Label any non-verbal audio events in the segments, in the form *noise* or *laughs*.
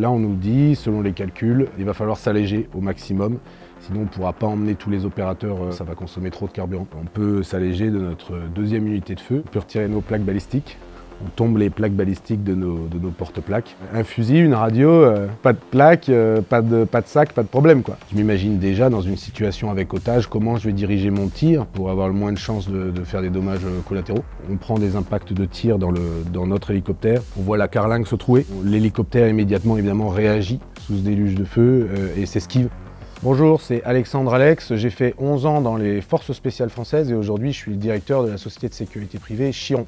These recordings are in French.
Là, on nous dit, selon les calculs, il va falloir s'alléger au maximum. Sinon, on ne pourra pas emmener tous les opérateurs, euh, ça va consommer trop de carburant. On peut s'alléger de notre deuxième unité de feu, on peut retirer nos plaques balistiques, on tombe les plaques balistiques de nos, de nos porte-plaques. Un fusil, une radio, euh, pas de plaque, euh, pas, de, pas de sac, pas de problème quoi. Je m'imagine déjà dans une situation avec otage comment je vais diriger mon tir pour avoir le moins de chances de, de faire des dommages euh, collatéraux. On prend des impacts de tir dans, le, dans notre hélicoptère, on voit la carlingue se trouer. L'hélicoptère immédiatement évidemment réagit sous ce déluge de feu et s'esquive. Bonjour, c'est Alexandre Alex. J'ai fait 11 ans dans les forces spéciales françaises et aujourd'hui je suis le directeur de la société de sécurité privée Chiron.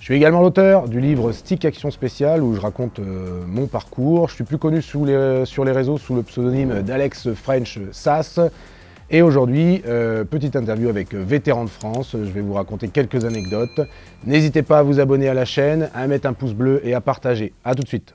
Je suis également l'auteur du livre Stick Action Spéciale où je raconte euh, mon parcours. Je suis plus connu sur les réseaux sous le pseudonyme d'Alex French Sass. Et aujourd'hui, euh, petite interview avec Vétéran de France. Je vais vous raconter quelques anecdotes. N'hésitez pas à vous abonner à la chaîne, à mettre un pouce bleu et à partager. A tout de suite.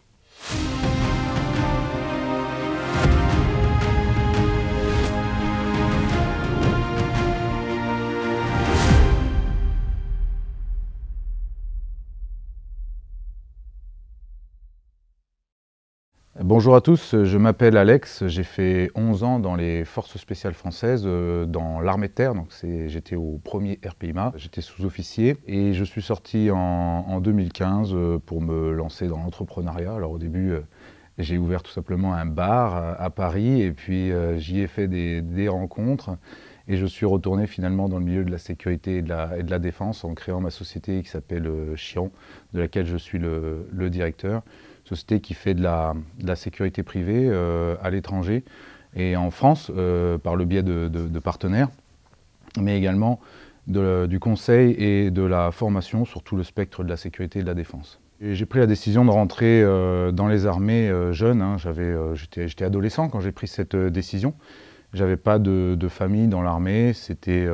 Bonjour à tous, je m'appelle Alex, j'ai fait 11 ans dans les forces spéciales françaises, euh, dans l'armée de terre, donc j'étais au premier RPIMA, j'étais sous-officier et je suis sorti en, 2015 euh, pour me lancer dans l'entrepreneuriat. Alors au début, euh, j'ai ouvert tout simplement un bar à Paris et puis j'y ai fait des, rencontres et je suis retourné finalement dans le milieu de la sécurité et de la, défense en créant ma société qui s'appelle Chiron, de laquelle je suis le directeur société qui fait de la, sécurité privée euh, à l'étranger et en France euh, par le biais de, partenaires, mais également du conseil et de la formation sur tout le spectre de la sécurité et de la défense. J'ai pris la décision de rentrer euh, dans les armées jeune. Hein. J'étais adolescent quand j'ai pris cette décision. J'avais pas de, famille dans l'armée. C'était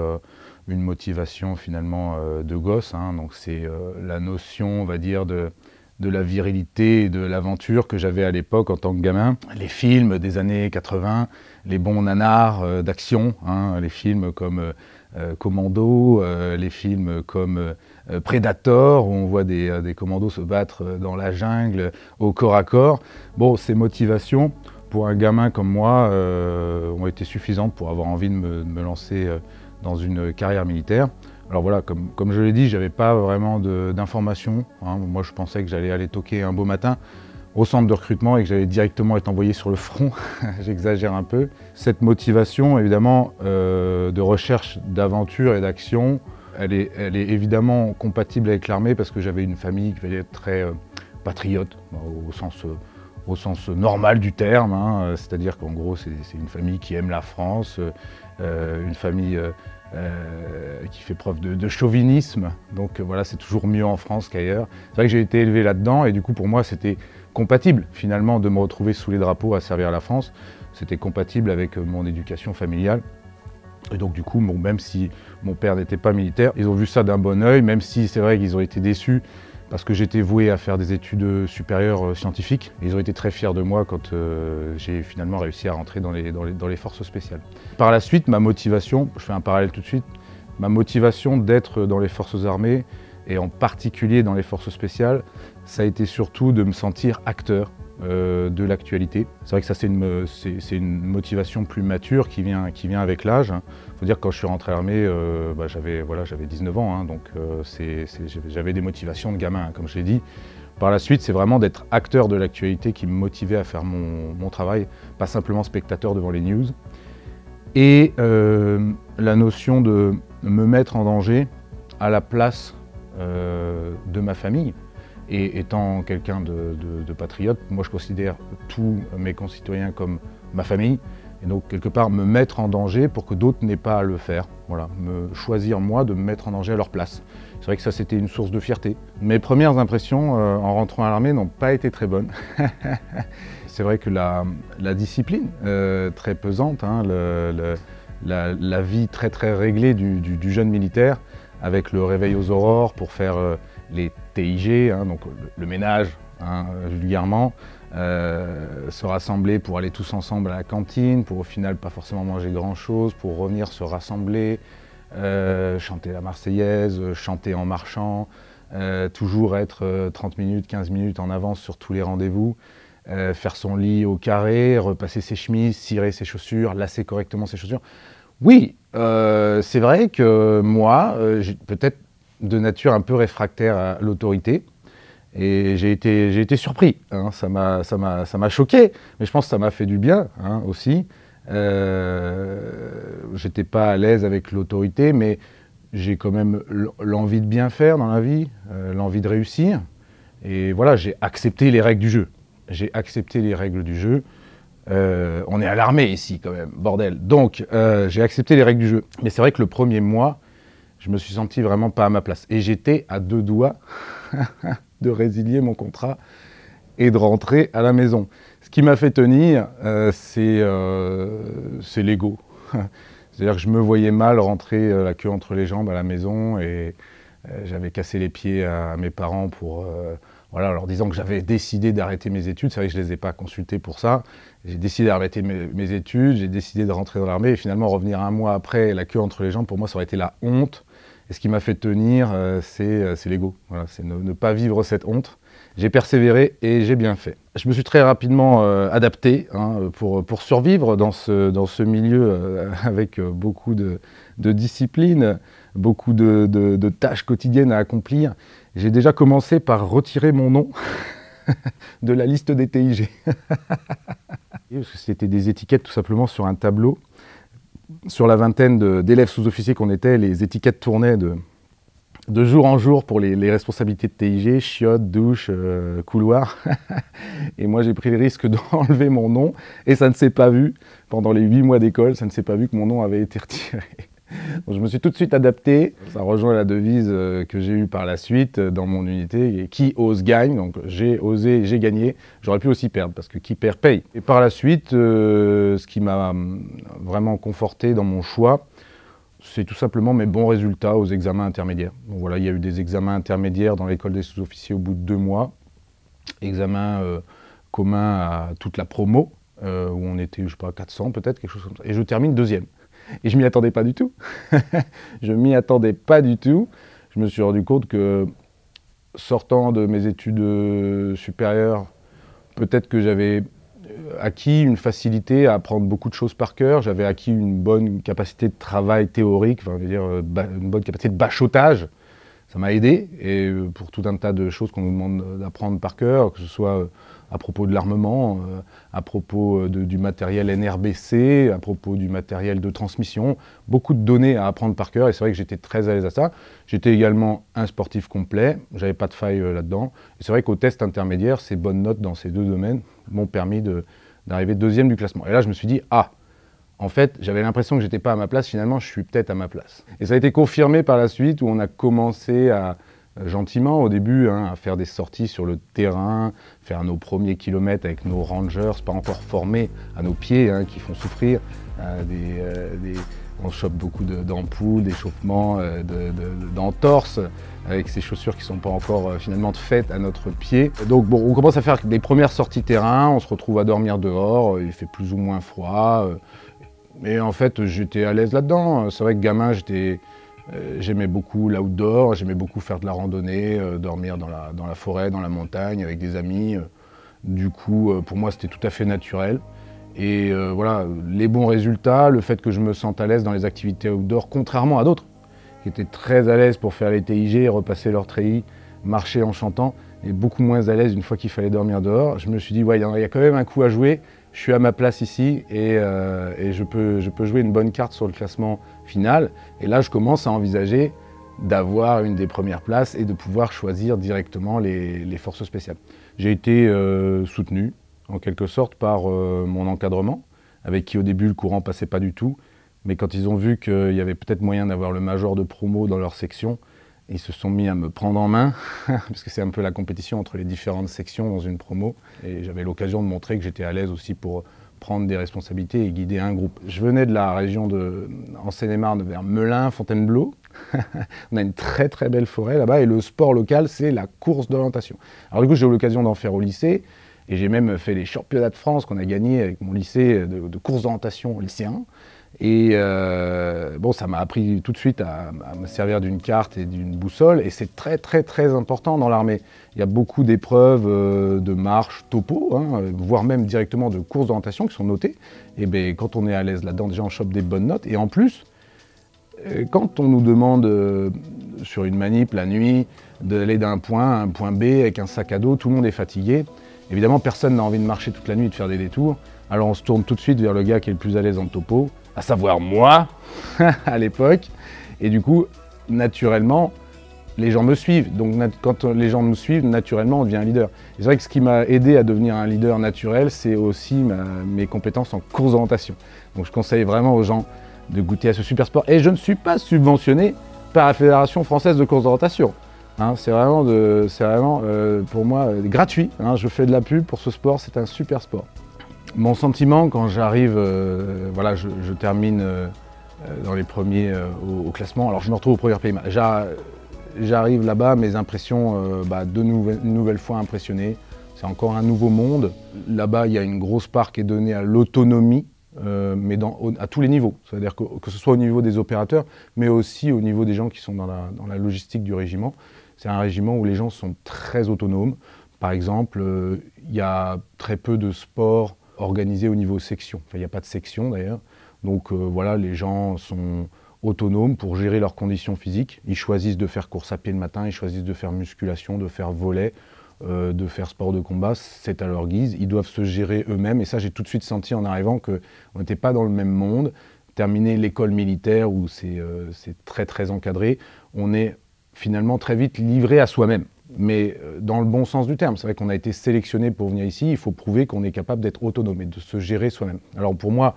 une motivation finalement de gosse. Hein. Donc c'est la notion, on va dire, de, de la virilité et de l'aventure que j'avais à l'époque en tant que gamin. Les films des années 80, les bons nanars euh, d'action, hein, les films comme euh, euh, Commando, les films comme Predator, où on voit des, commandos se battre dans la jungle au corps à corps. Bon, ces motivations, pour un gamin comme moi, ont été suffisantes pour avoir envie de me lancer dans une carrière militaire. Alors voilà, comme, je l'ai dit, je n'avais pas vraiment d'informations. Hein. Moi, je pensais que j'allais aller toquer un beau matin au centre de recrutement et que j'allais directement être envoyé sur le front. *laughs* J'exagère un peu. Cette motivation, évidemment, euh, de recherche d'aventure et d'action, elle est, évidemment compatible avec l'armée parce que j'avais une famille qui être très euh, patriote, au sens, au sens normal du terme. Hein. C'est-à-dire qu'en gros, c'est une famille qui aime la France, euh, une famille euh, qui fait preuve de, chauvinisme. Donc euh, voilà, c'est toujours mieux en France qu'ailleurs. C'est vrai que j'ai été élevé là-dedans et du coup pour moi c'était compatible finalement de me retrouver sous les drapeaux à servir la France. C'était compatible avec euh, mon éducation familiale. Et donc du coup, même si mon père n'était pas militaire, ils ont vu ça d'un bon oeil, même si c'est vrai qu'ils ont été déçus parce que j'étais voué à faire des études supérieures euh, scientifiques. Ils ont été très fiers de moi quand euh, j'ai finalement réussi à rentrer dans les, forces spéciales. Par la suite, ma motivation, je fais un parallèle tout de suite, ma motivation d'être dans les forces armées, et en particulier dans les forces spéciales, ça a été surtout de me sentir acteur euh, de l'actualité. C'est vrai que ça c'est une, motivation plus mature qui vient, qui vient avec l'âge. Il faut dire que quand je suis rentré à l'armée, euh, bah, j'avais voilà, 19 ans, hein, donc euh, j'avais des motivations de gamin, hein, comme je l'ai dit. Par la suite, c'est vraiment d'être acteur de l'actualité qui me motivait à faire mon, mon, travail, pas simplement spectateur devant les news. Et la notion de me mettre en danger à la place de ma famille. Et étant quelqu'un de, patriote, moi je considère tous mes concitoyens comme ma famille. Et donc quelque part me mettre en danger pour que d'autres n'aient pas à le faire. Voilà, me choisir moi de me mettre en danger à leur place. C'est vrai que ça c'était une source de fierté. Mes premières impressions euh, en rentrant à l'armée n'ont pas été très bonnes. *laughs* C'est vrai que la, discipline euh, très pesante, hein, la, vie très très réglée du, jeune militaire, avec le réveil aux aurores pour faire euh, les TIG, hein, donc le, ménage hein, vulgairement, euh, se rassembler pour aller tous ensemble à la cantine, pour au final pas forcément manger grand chose, pour revenir se rassembler, euh, chanter la Marseillaise, chanter en marchant, euh, toujours être 30 minutes, 15 minutes en avance sur tous les rendez-vous. faire son lit au carré, repasser ses chemises, cirer ses chaussures, lasser correctement ses chaussures. Oui, c'est vrai que moi, peut-être de nature un peu réfractaire à l'autorité, et j'ai été, été surpris, hein. ça m'a choqué, mais je pense que ça m'a fait du bien hein, aussi. Euh, J'étais pas à l'aise avec l'autorité, mais j'ai quand même l'envie de bien faire dans la vie, euh, l'envie de réussir. Et voilà, j'ai accepté les règles du jeu. J'ai accepté les règles du jeu. Euh, on est à l'armée ici quand même, bordel. Donc euh, j'ai accepté les règles du jeu. Mais c'est vrai que le premier mois, je me suis senti vraiment pas à ma place. Et j'étais à deux doigts *laughs* de résilier mon contrat et de rentrer à la maison. Ce qui m'a fait tenir, euh, euh, c'est l'ego. *laughs* C'est-à-dire que je me voyais mal rentrer euh, la queue entre les jambes à la maison et j'avais cassé les pieds à, mes parents pour, voilà, leur disant que j'avais décidé d'arrêter mes études. C'est vrai que je ne les ai pas consultés pour ça. J'ai décidé d'arrêter mes, études, j'ai décidé de rentrer dans l'armée et finalement revenir un mois après la queue entre les jambes, pour moi ça aurait été la honte et ce qui m'a fait tenir, euh, euh, c'est l'ego. Voilà, c'est ne, pas vivre cette honte. J'ai persévéré et j'ai bien fait. Je me suis très rapidement euh, adapté hein, pour, survivre dans ce, milieu *laughs* avec beaucoup de, de, discipline, beaucoup de, de, tâches quotidiennes à accomplir. J'ai déjà commencé par retirer mon nom *laughs* de la liste des TIG. *laughs* Parce que c'était des étiquettes tout simplement sur un tableau sur la vingtaine d'élèves sous-officiers qu'on était, les étiquettes tournaient de, jour en jour pour les, responsabilités de TIG, chiottes, douche, euh, couloir. *laughs* et moi, j'ai pris le risque *laughs* d'enlever mon nom et ça ne s'est pas vu. Pendant les huit mois d'école, ça ne s'est pas vu que mon nom avait été retiré *laughs* je me suis tout de suite adapté. Ça rejoint la devise euh, que j'ai eue par la suite euh, dans mon unité, qui ose gagne. Donc j'ai osé, j'ai gagné. J'aurais pu aussi perdre parce que qui perd paye. Et par la suite, euh, ce qui m'a vraiment conforté dans mon choix, c'est tout simplement mes bons résultats aux examens intermédiaires. Donc voilà, il y a eu des examens intermédiaires dans l'école des sous-officiers au bout de deux mois. Examen commun à toute la promo, où on était, je sais pas, 400 peut-être, quelque chose comme ça. Et je termine deuxième. Et je m'y attendais pas du tout. *laughs* je m'y attendais pas du tout. Je me suis rendu compte que sortant de mes études euh, supérieures, peut-être que j'avais euh, acquis une facilité à apprendre beaucoup de choses par cœur, j'avais acquis une bonne capacité de travail théorique, enfin, dire, euh, une bonne capacité de bachotage. Ça m'a aidé, et pour tout un tas de choses qu'on nous demande d'apprendre par cœur, que ce soit à propos de l'armement, euh, à propos euh, du matériel NRBC, à propos du matériel de transmission. Beaucoup de données à apprendre par cœur et c'est vrai que j'étais très à l'aise à ça. J'étais également un sportif complet, j'avais pas de faille euh, là-dedans. Et c'est vrai qu'au test intermédiaire, ces bonnes notes dans ces deux domaines m'ont permis d'arriver deuxième du classement. Et là, je me suis dit, ah, en fait, j'avais l'impression que j'étais pas à ma place, finalement, je suis peut-être à ma place. Et ça a été confirmé par la suite où on a commencé à, gentiment au début, hein, à faire des sorties sur le terrain, faire nos premiers kilomètres avec nos rangers, pas encore formés à nos pieds, hein, qui font souffrir. Euh, euh, on chope beaucoup d'ampoules, d'échauffements, euh, d'entorses, avec ces chaussures qui ne sont pas encore finalement faites à notre pied. Donc bon, on commence à faire des premières sorties terrain, on se retrouve à dormir dehors, il fait plus ou moins froid. mais en fait, j'étais à l'aise là-dedans. C'est vrai que gamin, j'étais euh, j'aimais beaucoup l'outdoor, j'aimais beaucoup faire de la randonnée, euh, dormir dans la, forêt, dans la montagne avec des amis. Euh. du coup, pour moi, c'était tout à fait naturel. Et voilà, les bons résultats, le fait que je me sente à l'aise dans les activités outdoor, contrairement à d'autres, qui étaient très à l'aise pour faire les TIG, repasser leur treillis, marcher en chantant, et beaucoup moins à l'aise une fois qu'il fallait dormir dehors. Je me suis dit, ouais, il y a quand même un coup à jouer, je suis à ma place ici et, je peux jouer une bonne carte sur le classement Et là, je commence à envisager d'avoir une des premières places et de pouvoir choisir directement les, forces spéciales. J'ai été euh, soutenu, en quelque sorte, par euh, mon encadrement, avec qui au début le courant passait pas du tout. Mais quand ils ont vu qu'il y avait peut-être moyen d'avoir le major de promo dans leur section, ils se sont mis à me prendre en main, *laughs* parce que c'est un peu la compétition entre les différentes sections dans une promo. Et j'avais l'occasion de montrer que j'étais à l'aise aussi pour prendre des responsabilités et guider un groupe. Je venais de la région de, en Seine-et-Marne vers Melun, Fontainebleau. *laughs* on a une très très belle forêt là-bas et le sport local c'est la course d'orientation. Alors du coup j'ai eu l'occasion d'en faire au lycée et j'ai même fait les championnats de France qu'on a gagnés avec mon lycée de, course d'orientation lycéen. Et euh, bon, ça m'a appris tout de suite à, me servir d'une carte et d'une boussole. Et c'est très, très, très important dans l'armée. Il y a beaucoup d'épreuves euh, de marche, topo, hein, voire même directement de courses d'orientation qui sont notées. Et bien, quand on est à l'aise là-dedans, déjà, on chope des bonnes notes. Et en plus, euh, quand on nous demande sur une manip la nuit d'aller d'un point à un point B avec un sac à dos, tout le monde est fatigué. Évidemment, personne n'a envie de marcher toute la nuit et de faire des détours. Alors on se tourne tout de suite vers le gars qui est le plus à l'aise en topo, à savoir moi, *laughs* à l'époque. Et du coup, naturellement, les gens me suivent. Donc quand les gens nous suivent, naturellement, on devient un leader. C'est vrai que ce qui m'a aidé à devenir un leader naturel, c'est aussi mes compétences en course d'orientation. Donc je conseille vraiment aux gens de goûter à ce super sport. Et je ne suis pas subventionné par la Fédération française de course d'orientation. Hein, c'est vraiment, vraiment euh, pour moi euh, gratuit. Hein. je fais de la pub pour ce sport, c'est un super sport. Mon sentiment quand j'arrive, euh, voilà, je, termine dans les premiers au, classement. Alors je me retrouve au premier pays. J'arrive là-bas, mes impressions, bah, de nouvelles, une nouvelle fois impressionné. C'est encore un nouveau monde. Là-bas, il y a une grosse part qui est donnée à l'autonomie. mais à tous les niveaux. C'est-à-dire que, ce soit au niveau des opérateurs, mais aussi au niveau des gens qui sont dans la logistique du régiment. C'est un régiment où les gens sont très autonomes. Par exemple, euh, il y a très peu de sports organisés au niveau section. il n'y a pas de section d'ailleurs. Donc euh, voilà, les gens sont autonomes pour gérer leurs conditions physiques. Ils choisissent de faire course à pied le matin, ils choisissent de faire musculation, de faire volet, euh, de faire sport de combat. C'est à leur guise. Ils doivent se gérer eux-mêmes. Et ça, j'ai tout de suite senti en arrivant qu'on n'était pas dans le même monde. Terminer l'école militaire où c'est très très encadré, on est finalement très vite livré à soi-même. Mais euh, dans le bon sens du terme, c'est vrai qu'on a été sélectionné pour venir ici, il faut prouver qu'on est capable d'être autonome et de se gérer soi-même. Alors pour moi,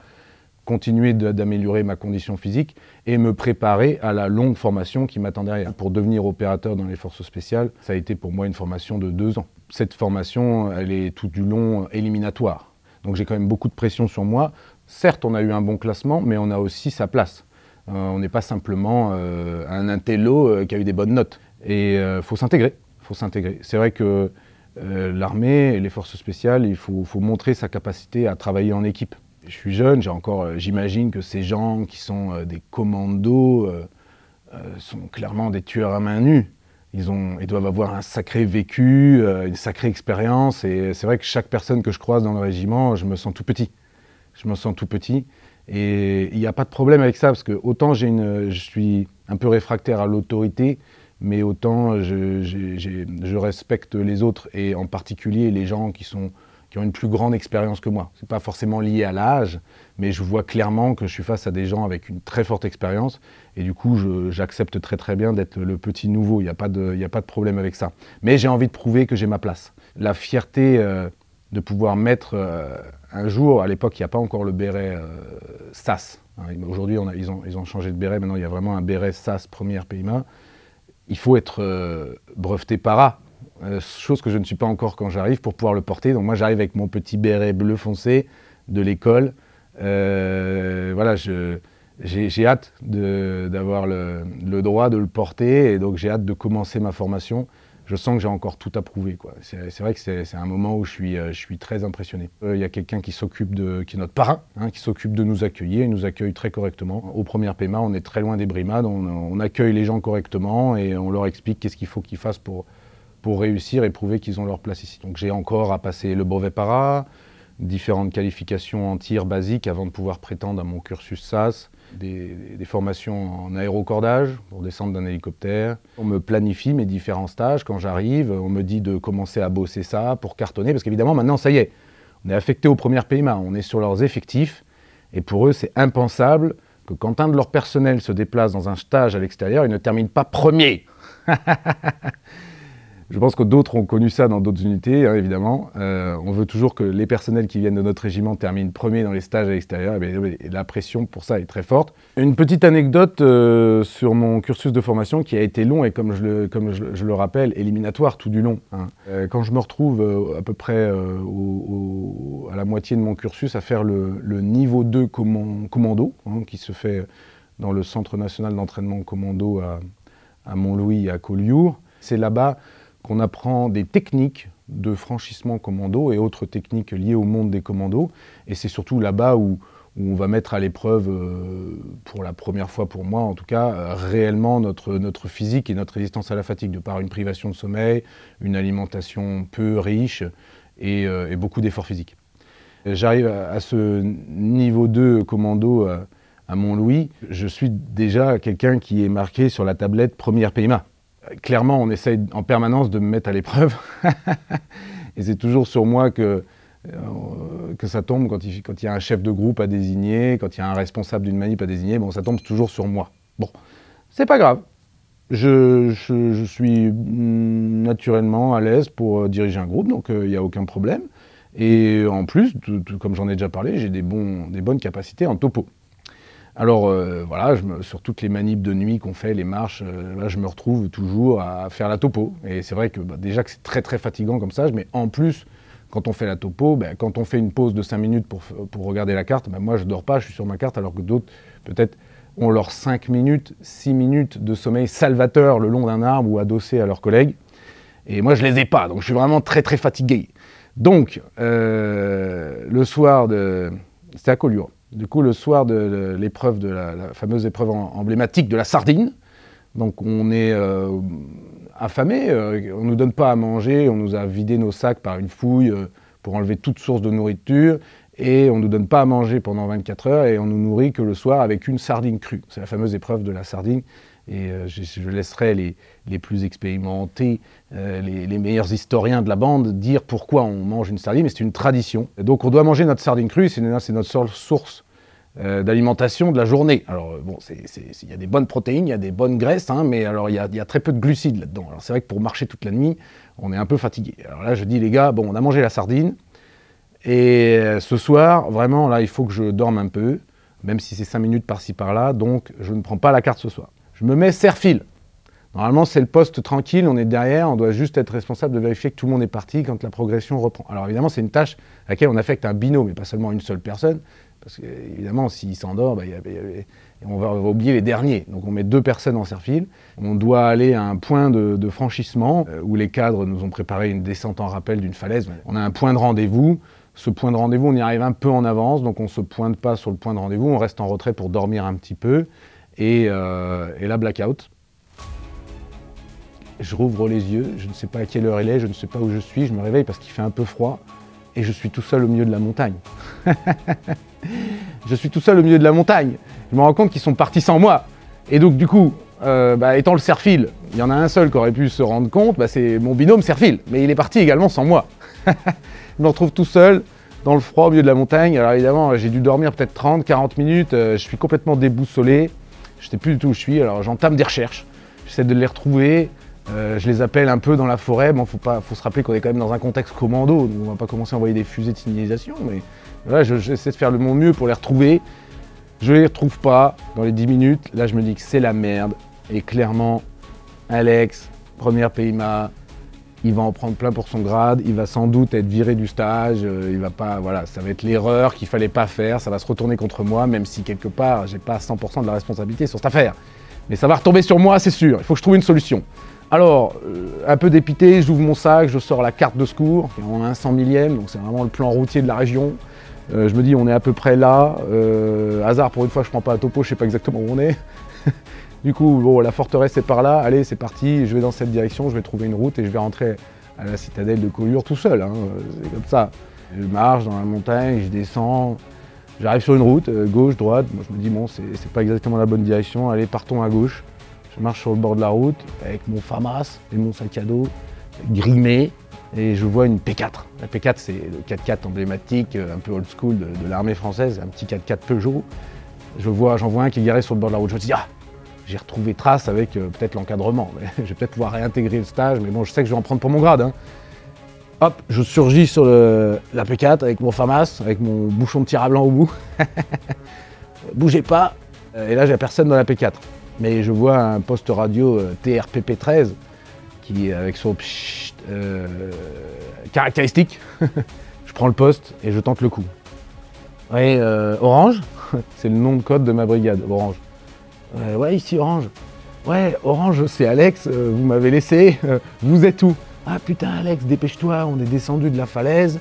continuer d'améliorer ma condition physique et me préparer à la longue formation qui m'attend derrière. Pour devenir opérateur dans les forces spéciales, ça a été pour moi une formation de deux ans. Cette formation, elle est tout du long éliminatoire. Donc j'ai quand même beaucoup de pression sur moi. Certes, on a eu un bon classement, mais on a aussi sa place. Euh, on n'est pas simplement euh, un intello qui a eu des bonnes notes. Et il faut s'intégrer. Faut s'intégrer. C'est vrai que l'armée et les forces spéciales, il faut, montrer sa capacité à travailler en équipe. Je suis jeune, j'ai encore, j'imagine que ces gens qui sont des commandos sont clairement des tueurs à main nue. Ils, ont, ils doivent avoir un sacré vécu, une sacrée expérience. Et c'est vrai que chaque personne que je croise dans le régiment, je me sens tout petit. Je me sens tout petit. Et il n'y a pas de problème avec ça, parce que autant je suis un peu réfractaire à l'autorité, mais autant je, respecte les autres, et en particulier les gens qui, sont, qui ont une plus grande expérience que moi. Ce n'est pas forcément lié à l'âge, mais je vois clairement que je suis face à des gens avec une très forte expérience, et du coup j'accepte très très bien d'être le petit nouveau, il n'y a, pas de, a pas de problème avec ça. Mais j'ai envie de prouver que j'ai ma place. La fierté... Euh, de pouvoir mettre euh, un jour, à l'époque il n'y a pas encore le béret euh, SAS, hein. aujourd'hui ils, ont, ils ont changé de béret, maintenant il y a vraiment un béret SAS première PIMA, il faut être euh, breveté para, chose que je ne suis pas encore quand j'arrive pour pouvoir le porter, donc moi j'arrive avec mon petit béret bleu foncé de l'école, voilà, j'ai hâte d'avoir le, le, droit de le porter et donc j'ai hâte de commencer ma formation je sens que j'ai encore tout à prouver. C'est vrai que c'est un moment où je suis, euh, très impressionné. Euh, il y a quelqu'un qui s'occupe de, qui est notre parrain, hein, qui s'occupe de nous accueillir, il nous accueille très correctement. Au premier PMA, on est très loin des brimades, on, accueille les gens correctement et on leur explique qu'est-ce qu'il faut qu'ils fassent pour, pour réussir et prouver qu'ils ont leur place ici. Donc j'ai encore à passer le brevet para, différentes qualifications en tir basique avant de pouvoir prétendre à mon cursus SAS des, formations en aérocordage pour descendre d'un hélicoptère. On me planifie mes différents stages quand j'arrive, on me dit de commencer à bosser ça pour cartonner, parce qu'évidemment maintenant ça y est, on est affecté aux premières PMA, on est sur leurs effectifs, et pour eux c'est impensable que quand un de leurs personnels se déplace dans un stage à l'extérieur, il ne termine pas premier. *laughs* Je pense que d'autres ont connu ça dans d'autres unités, hein, évidemment. Euh, on veut toujours que les personnels qui viennent de notre régiment terminent premiers dans les stages à l'extérieur. Et, la pression pour ça est très forte. Une petite anecdote euh, sur mon cursus de formation qui a été long et comme je le, comme je, le rappelle, éliminatoire tout du long. Hein. Euh, quand je me retrouve à peu près à la moitié de mon cursus à faire le, niveau 2 commando, hein, qui se fait dans le Centre national d'entraînement commando à, à Montlouis à Collioure, c'est là-bas qu'on apprend des techniques de franchissement commando et autres techniques liées au monde des commandos. Et c'est surtout là-bas où, on va mettre à l'épreuve, euh, pour la première fois pour moi en tout cas, euh, réellement notre, notre physique et notre résistance à la fatigue, de par une privation de sommeil, une alimentation peu riche et, euh, beaucoup d'efforts physiques. J'arrive à, ce niveau 2 commando à Mont-Louis, je suis déjà quelqu'un qui est marqué sur la tablette première PMA. Clairement, on essaye en permanence de me mettre à l'épreuve. *laughs* et c'est toujours sur moi que, euh, ça tombe quand il, y a un chef de groupe à désigner, quand il y a un responsable d'une manip à désigner, bon, ça tombe toujours sur moi. Bon, c'est pas grave. Je, suis naturellement à l'aise pour euh, diriger un groupe, donc euh, il n'y a aucun problème. Et en plus, comme j'en ai déjà parlé, j'ai des bonnes capacités en topo. Alors voilà, je sur toutes les manips de nuit qu'on fait, les marches, là je me retrouve toujours à faire la topo. Et c'est vrai que bah, déjà que c'est très très fatigant comme ça, mais en plus quand on fait la topo, ben, quand on fait une pause de 5 minutes pour, regarder la carte, ben, moi je dors pas, je suis sur ma carte, alors que d'autres peut-être ont leurs 5 minutes, 6 minutes de sommeil salvateur le long d'un arbre ou adossé à leurs collègues. Et moi je les ai pas, donc je suis vraiment très très fatigué. Donc, euh, le soir de... C'était à Collioure. Du coup, le soir de l'épreuve de la, fameuse épreuve emblématique de la sardine, donc on est euh, affamés, euh, on ne nous donne pas à manger, on nous a vidé nos sacs par une fouille euh, pour enlever toute source de nourriture, et on ne nous donne pas à manger pendant 24 heures, et on nous nourrit que le soir avec une sardine crue. C'est la fameuse épreuve de la sardine, et euh, je, laisserai les, les, plus expérimentés, les, meilleurs historiens de la bande dire pourquoi on mange une sardine, mais c'est une tradition. donc on doit manger notre sardine crue, c'est notre source euh, d'alimentation de la journée. Alors, euh, bon, il y a des bonnes protéines, il y a des bonnes graisses, hein, mais alors il y, a, très peu de glucides là-dedans. Alors, c'est vrai que pour marcher toute la nuit, on est un peu fatigué. Alors là, je dis, les gars, bon, on a mangé la sardine, et euh, ce soir, vraiment, là, il faut que je dorme un peu, même si c'est 5 minutes par-ci par-là, donc je ne prends pas la carte ce soir. Je me mets serre-fil. Normalement, c'est le poste tranquille, on est derrière, on doit juste être responsable de vérifier que tout le monde est parti quand la progression reprend. Alors évidemment, c'est une tâche à laquelle on affecte un binôme, et pas seulement une seule personne, parce qu'évidemment, s'il s'endort, bah, on, va, oublier les derniers. Donc on met deux personnes en serre-fil. On doit aller à un point de, franchissement euh, où les cadres nous ont préparé une descente en rappel d'une falaise. On a un point de rendez-vous. Ce point de rendez-vous, on y arrive un peu en avance, donc on ne se pointe pas sur le point de rendez-vous, on reste en retrait pour dormir un petit peu. Et, euh, et là, blackout. Je rouvre les yeux, je ne sais pas à quelle heure il est, je ne sais pas où je suis, je me réveille parce qu'il fait un peu froid et je suis tout seul au milieu de la montagne. *laughs* *laughs* je suis tout seul au milieu de la montagne. Je me rends compte qu'ils sont partis sans moi. Et donc du coup, euh, bah, étant le Serfil, il y en a un seul qui aurait pu se rendre compte, bah, c'est mon binôme Serfil. Mais il est parti également sans moi. *laughs* je me retrouve tout seul dans le froid au milieu de la montagne. Alors évidemment, j'ai dû dormir peut-être 30, 40 minutes. Euh, je suis complètement déboussolé. Je ne sais plus du tout où je suis. Alors j'entame des recherches. J'essaie de les retrouver. Euh, je les appelle un peu dans la forêt. Bon, faut, pas, faut se rappeler qu'on est quand même dans un contexte commando. Donc on va pas commencer à envoyer des fusées de signalisation. Mais voilà, j'essaie de faire le mon mieux pour les retrouver. Je les retrouve pas dans les 10 minutes. Là, je me dis que c'est la merde. Et clairement, Alex, première PIMA, il va en prendre plein pour son grade. Il va sans doute être viré du stage. Euh, il va pas, voilà, ça va être l'erreur qu'il fallait pas faire. Ça va se retourner contre moi, même si quelque part, j'ai pas 100% de la responsabilité sur cette affaire. Mais ça va retomber sur moi, c'est sûr. Il faut que je trouve une solution. Alors, euh, un peu dépité, j'ouvre mon sac, je sors la carte de secours, qui est en 100 millième, donc c'est vraiment le plan routier de la région. Euh, je me dis, on est à peu près là. Euh, hasard, pour une fois, je prends pas un topo, je sais pas exactement où on est. *laughs* du coup, bon, la forteresse est par là. Allez, c'est parti, je vais dans cette direction, je vais trouver une route et je vais rentrer à la citadelle de Collioure tout seul. Hein. C'est comme ça. Je marche dans la montagne, je descends. J'arrive sur une route, gauche, droite. Moi, je me dis, bon, c'est pas exactement la bonne direction. Allez, partons à gauche. Je marche sur le bord de la route avec mon FAMAS et mon sac à dos grimé et je vois une P4. La P4, c'est le 4x4 emblématique, un peu old school de, l'armée française, un petit 4x4 Peugeot. Je vois, j'en vois un qui est garé sur le bord de la route. Je me dis, ah, j'ai retrouvé trace avec euh, peut-être l'encadrement. *laughs* je vais peut-être pouvoir réintégrer le stage, mais bon, je sais que je vais en prendre pour mon grade. Hein. Hop, je surgis sur la P4 avec mon FAMAS, avec mon bouchon de tir à blanc au bout. *laughs* Bougez pas. Et là, j'ai personne dans la P4 mais je vois un poste radio euh, TRPP13 qui, avec son euh, caractéristique, *laughs* je prends le poste et je tente le coup. Oui, euh, Orange, *laughs* c'est le nom de code de ma brigade, Orange. ouais, ici Orange. Ouais, Orange, c'est Alex, vous m'avez laissé, vous êtes où? Ah putain, Alex, dépêche-toi, on est descendu de la falaise,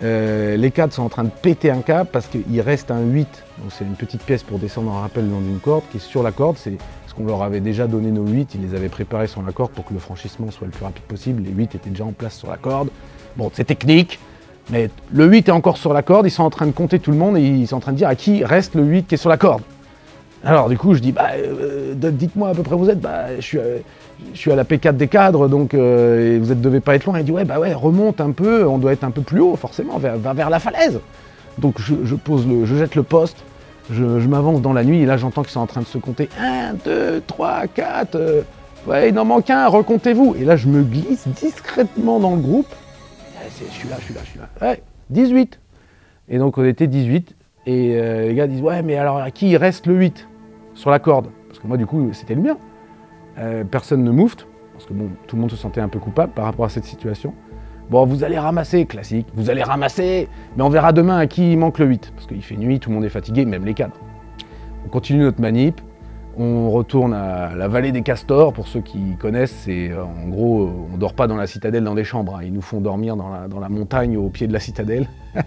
les cadres sont en train de péter un câble parce qu'il reste un 8, donc c'est une petite pièce pour descendre en rappel dans une corde qui est sur la corde. C'est qu'on leur avait déjà donné nos 8, ils les avaient préparés sur la corde pour que le franchissement soit le plus rapide possible. Les 8 étaient déjà en place sur la corde. Bon, c'est technique, mais le 8 est encore sur la corde, ils sont en train de compter tout le monde et ils sont en train de dire à qui reste le 8 qui est sur la corde. Alors du coup, je dis, bah, euh, dites-moi à peu près où vous êtes. Bah, je suis, euh, à la P4 des cadres, donc euh, vous ne devez pas être loin. Il dit, ouais, bah ouais, remonte un peu, on doit être un peu plus haut, forcément, vers, vers la falaise. Donc je, pose je jette le poste, je, m'avance dans la nuit, et là j'entends qu'ils sont en train de se compter 1, 2, 3, 4, ouais, il en manque un, recomptez-vous. Et là je me glisse discrètement dans le groupe. Eh, je suis là, je suis là, je suis là. Ouais, 18. Et donc on était 18, et les gars disent, ouais, mais alors à qui il reste le 8 sur la corde, parce que moi du coup c'était le mien. Euh, personne ne moufte, parce que bon, tout le monde se sentait un peu coupable par rapport à cette situation. Bon, vous allez ramasser, classique, vous allez ramasser, mais on verra demain à qui il manque le 8, parce qu'il fait nuit, tout le monde est fatigué, même les cadres. On continue notre manip, on retourne à la vallée des castors, pour ceux qui connaissent, c'est euh, en gros, on dort pas dans la citadelle dans des chambres, hein. ils nous font dormir dans la, montagne au pied de la citadelle. *laughs*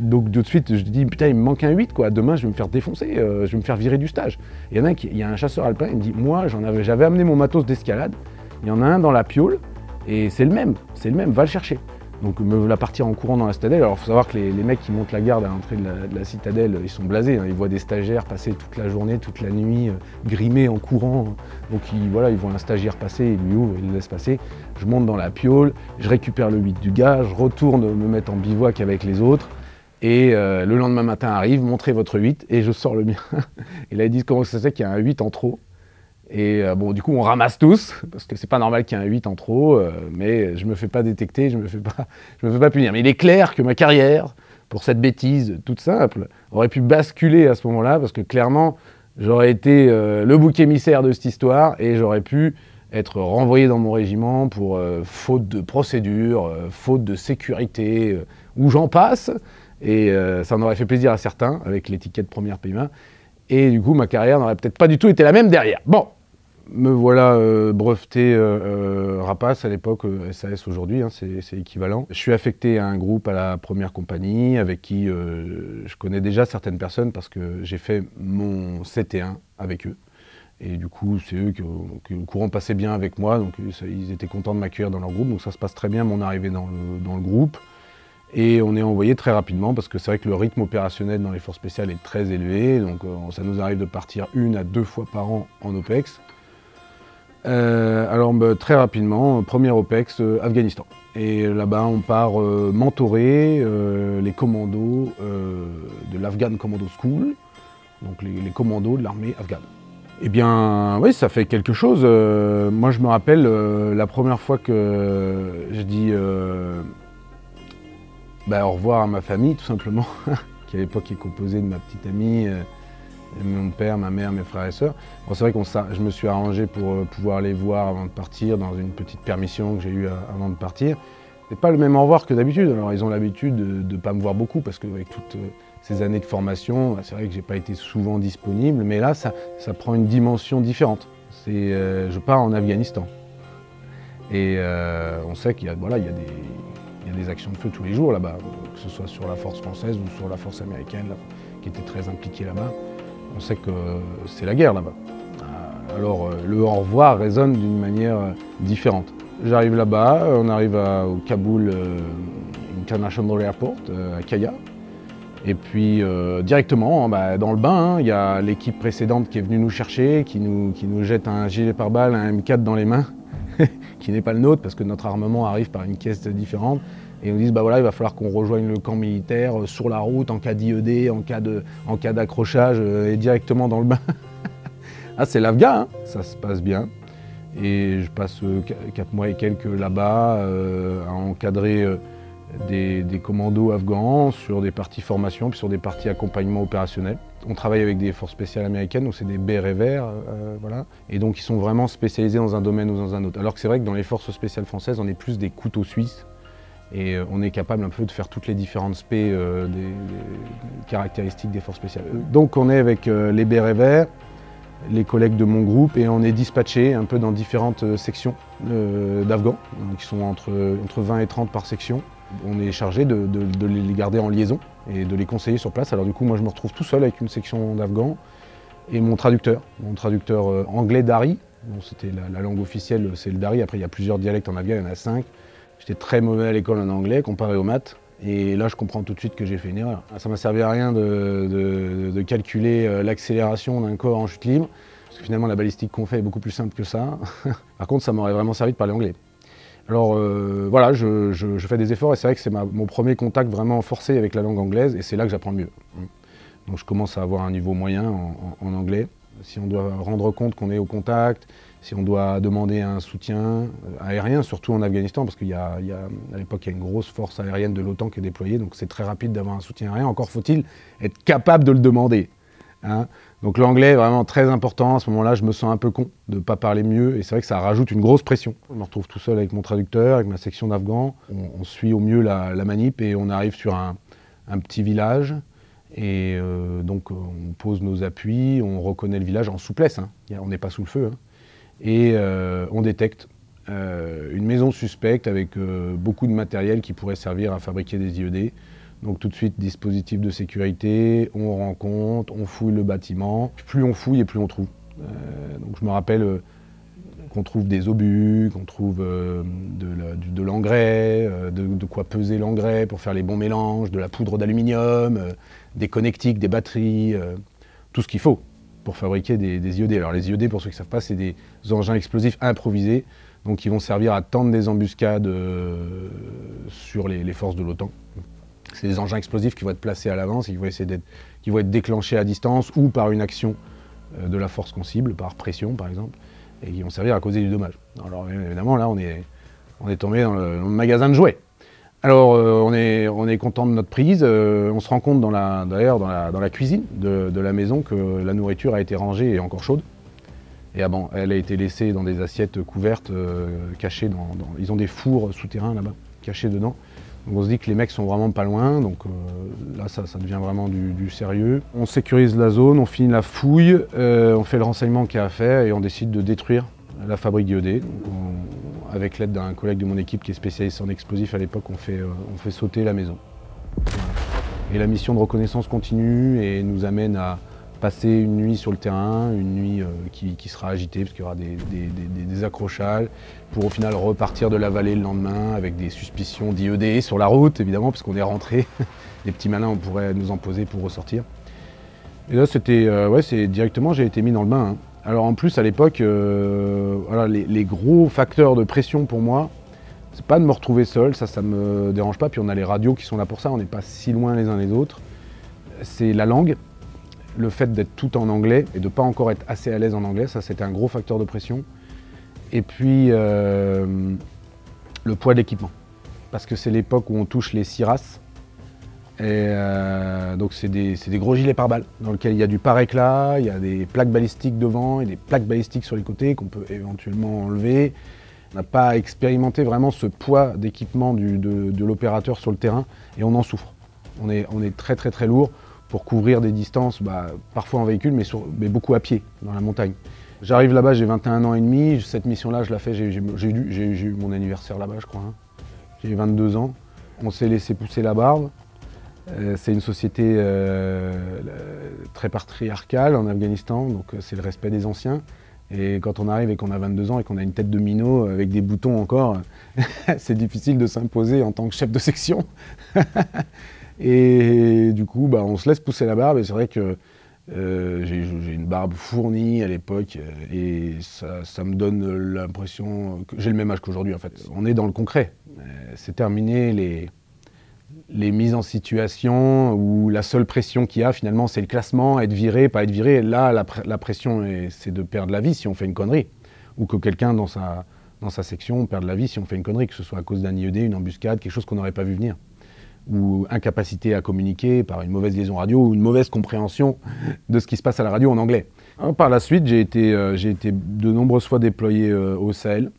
Donc de suite, je dis, putain, il me manque un 8, quoi. Demain, je vais me faire défoncer, euh, je vais me faire virer du stage. Il y en a un, qui, il y a un chasseur alpin, il me dit, moi, j'avais amené mon matos d'escalade. Il y en a un dans la piole, et c'est le même, c'est le même, va le chercher. Donc me la partir en courant dans la citadelle. Alors il faut savoir que les, mecs qui montent la garde à l'entrée de, la, citadelle, ils sont blasés. Hein. Ils voient des stagiaires passer toute la journée, toute la nuit, euh, grimés en courant. Donc ils, voilà, ils voient un stagiaire passer, ils lui ouvrent, ils le laissent passer. Je monte dans la piole, je récupère le 8 du gars, je retourne me mettre en bivouac avec les autres. Et euh, le lendemain matin arrive, montrez votre 8, et je sors le mien. *laughs* et là, ils disent comment ça se fait qu'il y a un 8 en trop? Et euh, bon, du coup, on ramasse tous, parce que c'est pas normal qu'il y ait un 8 en trop, euh, mais je me fais pas détecter, je me fais pas, je me fais pas punir. Mais il est clair que ma carrière, pour cette bêtise toute simple, aurait pu basculer à ce moment-là, parce que clairement, j'aurais été le bouc émissaire de cette histoire, et j'aurais pu être renvoyé dans mon régiment pour faute de procédure, faute de sécurité, où j'en passe. Et euh, ça en aurait fait plaisir à certains avec l'étiquette première PMA. Et du coup, ma carrière n'aurait peut-être pas du tout été la même derrière. Bon, me voilà euh, breveté euh, Rapace à l'époque, SAS aujourd'hui, hein, c'est équivalent. Je suis affecté à un groupe à la première compagnie avec qui je connais déjà certaines personnes parce que j'ai fait mon CT1 avec eux. Et du coup, c'est eux qui, le courant passait bien avec moi, donc ils étaient contents de m'accueillir dans leur groupe. Donc ça se passe très bien mon arrivée dans le groupe. Et on est envoyé très rapidement parce que c'est vrai que le rythme opérationnel dans les forces spéciales est très élevé. Donc euh, ça nous arrive de partir une à deux fois par an en OPEX. Euh, alors bah, très rapidement, premier OPEX, euh, Afghanistan. Et là-bas, on part mentorer les commandos de l'Afghan Commando School, donc les, commandos de l'armée afghane. Eh bien, oui, ça fait quelque chose. moi, je me rappelle la première fois que je dis bah, au revoir à ma famille, tout simplement, *laughs* qui à l'époque est composée de ma petite amie, euh, mon père, ma mère, mes frères et sœurs. Bon, c'est vrai que je me suis arrangé pour euh, pouvoir les voir avant de partir, dans une petite permission que j'ai eue avant de partir. C'est pas le même au revoir que d'habitude. Alors ils ont l'habitude de ne pas me voir beaucoup parce qu'avec toutes euh, ces années de formation, bah, c'est vrai que j'ai pas été souvent disponible, mais là ça, ça prend une dimension différente. Je pars en Afghanistan. Et on sait qu'il y voilà, il y y a des actions de feu tous les jours là-bas, que ce soit sur la force française ou sur la force américaine, qui était très impliquée là-bas. On sait que c'est la guerre là-bas. Euh, alors euh, le au revoir résonne d'une manière euh, différente. J'arrive là-bas, on arrive au Kaboul International Airport, à Kaya. Et puis directement, bah, dans le bain, hein, il y a l'équipe précédente qui est venue nous chercher, qui nous, qui nous jette un gilet pare-balles, un M4 dans les mains. *laughs* qui n'est pas le nôtre parce que notre armement arrive par une caisse différente. Et on dit bah voilà, il va falloir qu'on rejoigne le camp militaire euh, sur la route en cas d'IED, en cas d'accrochage euh, et directement dans le bain. *laughs* ah c'est l'Afghan, hein. ça se passe bien. Et je passe 4 euh, mois et quelques là-bas à encadrer des, commandos afghans sur des parties formation puis sur des parties accompagnement opérationnel. On travaille avec des forces spéciales américaines, donc c'est des bérets verts, voilà. Et donc ils sont vraiment spécialisés dans un domaine ou dans un autre. Alors que c'est vrai que dans les forces spéciales françaises, on est plus des couteaux suisses. Et euh, on est capable un peu de faire toutes les différentes spé euh, des, caractéristiques des forces spéciales. Donc on est avec les bérets verts, les collègues de mon groupe, et on est dispatché un peu dans différentes sections d'Afghans, qui sont entre, entre 20 et 30 par section. On est chargé de, les garder en liaison et de les conseiller sur place. Alors du coup, moi je me retrouve tout seul avec une section d'afghans et mon traducteur, mon traducteur euh, anglais Dari. C'était la, langue officielle, c'est le Dari. Après, il y a plusieurs dialectes en afghan, il y en a cinq. J'étais très mauvais à l'école en anglais comparé aux maths. Et là, je comprends tout de suite que j'ai fait une erreur. Ça m'a servi à rien de, calculer euh, l'accélération d'un corps en chute libre, parce que finalement, la balistique qu'on fait est beaucoup plus simple que ça. *laughs* Par contre, ça m'aurait vraiment servi de parler anglais. Alors euh, voilà, je, fais des efforts et c'est vrai que c'est mon premier contact vraiment forcé avec la langue anglaise et c'est là que j'apprends mieux. Donc je commence à avoir un niveau moyen en anglais. Si on doit rendre compte qu'on est au contact, si on doit demander un soutien euh, aérien, surtout en Afghanistan, parce qu'il y, a, à l'époque il y a une grosse force aérienne de l'OTAN qui est déployée, donc c'est très rapide d'avoir un soutien aérien. Encore faut-il être capable de le demander. Hein. Donc l'anglais est vraiment très important. À ce moment-là, je me sens un peu con de ne pas parler mieux, et c'est vrai que ça rajoute une grosse pression. Je me retrouve tout seul avec mon traducteur, avec ma section d'Afghan. On, suit au mieux la, manip et on arrive sur un, petit village. Et euh, donc on pose nos appuis, on reconnaît le village en souplesse. Hein. On n'est pas sous le feu. Hein et euh, on détecte euh, une maison suspecte avec euh, beaucoup de matériel qui pourrait servir à fabriquer des IED. Donc tout de suite, dispositif de sécurité, on rend compte, on fouille le bâtiment. Plus on fouille et plus on trouve. donc je me rappelle qu'on trouve des obus, qu'on trouve de l'engrais, de, quoi peser l'engrais pour faire les bons mélanges, de la poudre d'aluminium, des connectiques, des batteries, tout ce qu'il faut pour fabriquer des, des, IED. Alors les IED, pour ceux qui ne savent pas, c'est des engins explosifs improvisés, donc qui vont servir à tendre des embuscades euh, sur les, forces de l'OTAN. C'est des engins explosifs qui vont être placés à l'avance et qui vont, essayer d'être, qui vont être déclenchés à distance ou par une action euh, de la force qu'on cible, par pression par exemple, et qui vont servir à causer du dommage. Alors évidemment, là, on est, on est tombé dans le magasin de jouets. Alors, euh, on, est, on est content de notre prise. Euh, on se rend compte, d'ailleurs, dans la, cuisine de, la maison, que la nourriture a été rangée et encore chaude. Et ah elle a été laissée dans des assiettes couvertes, euh, cachées dans, Ils ont des fours souterrains là-bas, cachés dedans. Donc on se dit que les mecs sont vraiment pas loin, donc là ça, devient vraiment du, sérieux. On sécurise la zone, on finit la fouille, on fait le renseignement qu'il y a à faire et on décide de détruire la fabrique iodée avec l'aide d'un collègue de mon équipe qui est spécialiste en explosifs à l'époque, on, fait, euh, on fait sauter la maison. Et la mission de reconnaissance continue et nous amène à passer une nuit sur le terrain, une nuit euh, qui, sera agitée parce qu'il y aura des, accrochages, pour au final repartir de la vallée le lendemain avec des suspicions d'IED sur la route évidemment parce qu'on est rentré. *laughs* Les petits malins on pourrait nous en poser pour ressortir. Et là c'était, euh, ouais c'est directement j'ai été mis dans le bain. Hein. Alors en plus à l'époque, euh, les, gros facteurs de pression pour moi, c'est pas de me retrouver seul, ça ça me dérange pas. Puis on a les radios qui sont là pour ça, on n'est pas si loin les uns les autres. C'est la langue, le fait d'être tout en anglais et de pas encore être assez à l'aise en anglais, ça c'était un gros facteur de pression. Et puis euh, le poids de l'équipement, parce que c'est l'époque où on touche les races. Et euh, donc c'est des, gros gilets pare-balles dans lesquels il y a du pare-éclat, il y a des plaques balistiques devant et des plaques balistiques sur les côtés qu'on peut éventuellement enlever. On n'a pas expérimenté vraiment ce poids d'équipement de, l'opérateur sur le terrain et on en souffre. On est, très très très lourd pour couvrir des distances, bah, parfois en véhicule, mais, beaucoup à pied, dans la montagne. J'arrive là-bas, j'ai 21 ans et demi, cette mission-là, je la fais, j'ai eu mon anniversaire là-bas, je crois. Hein. J'ai 22 ans. On s'est laissé pousser la barbe. Euh, c'est une société euh, très patriarcale en Afghanistan, donc euh, c'est le respect des anciens. Et quand on arrive et qu'on a 22 ans et qu'on a une tête de minot avec des boutons encore, *laughs* c'est difficile de s'imposer en tant que chef de section. *laughs* et du coup, bah, on se laisse pousser la barbe. Et c'est vrai que j'ai une barbe fournie à l'époque et ça, ça, me donne l'impression que j'ai le même âge qu'aujourd'hui en fait. On est dans le concret. c'est terminé les, les mises en situation où la seule pression qu'il y a finalement c'est le classement, être viré, pas être viré. Là, la, pression c'est de perdre la vie si on fait une connerie. Ou que quelqu'un dans sa, section perde la vie si on fait une connerie, que ce soit à cause d'un IED, une embuscade, quelque chose qu'on n'aurait pas vu venir. Ou incapacité à communiquer par une mauvaise liaison radio ou une mauvaise compréhension de ce qui se passe à la radio en anglais. Par la suite, j'ai été, euh, été, de nombreuses fois déployé euh, au Sahel.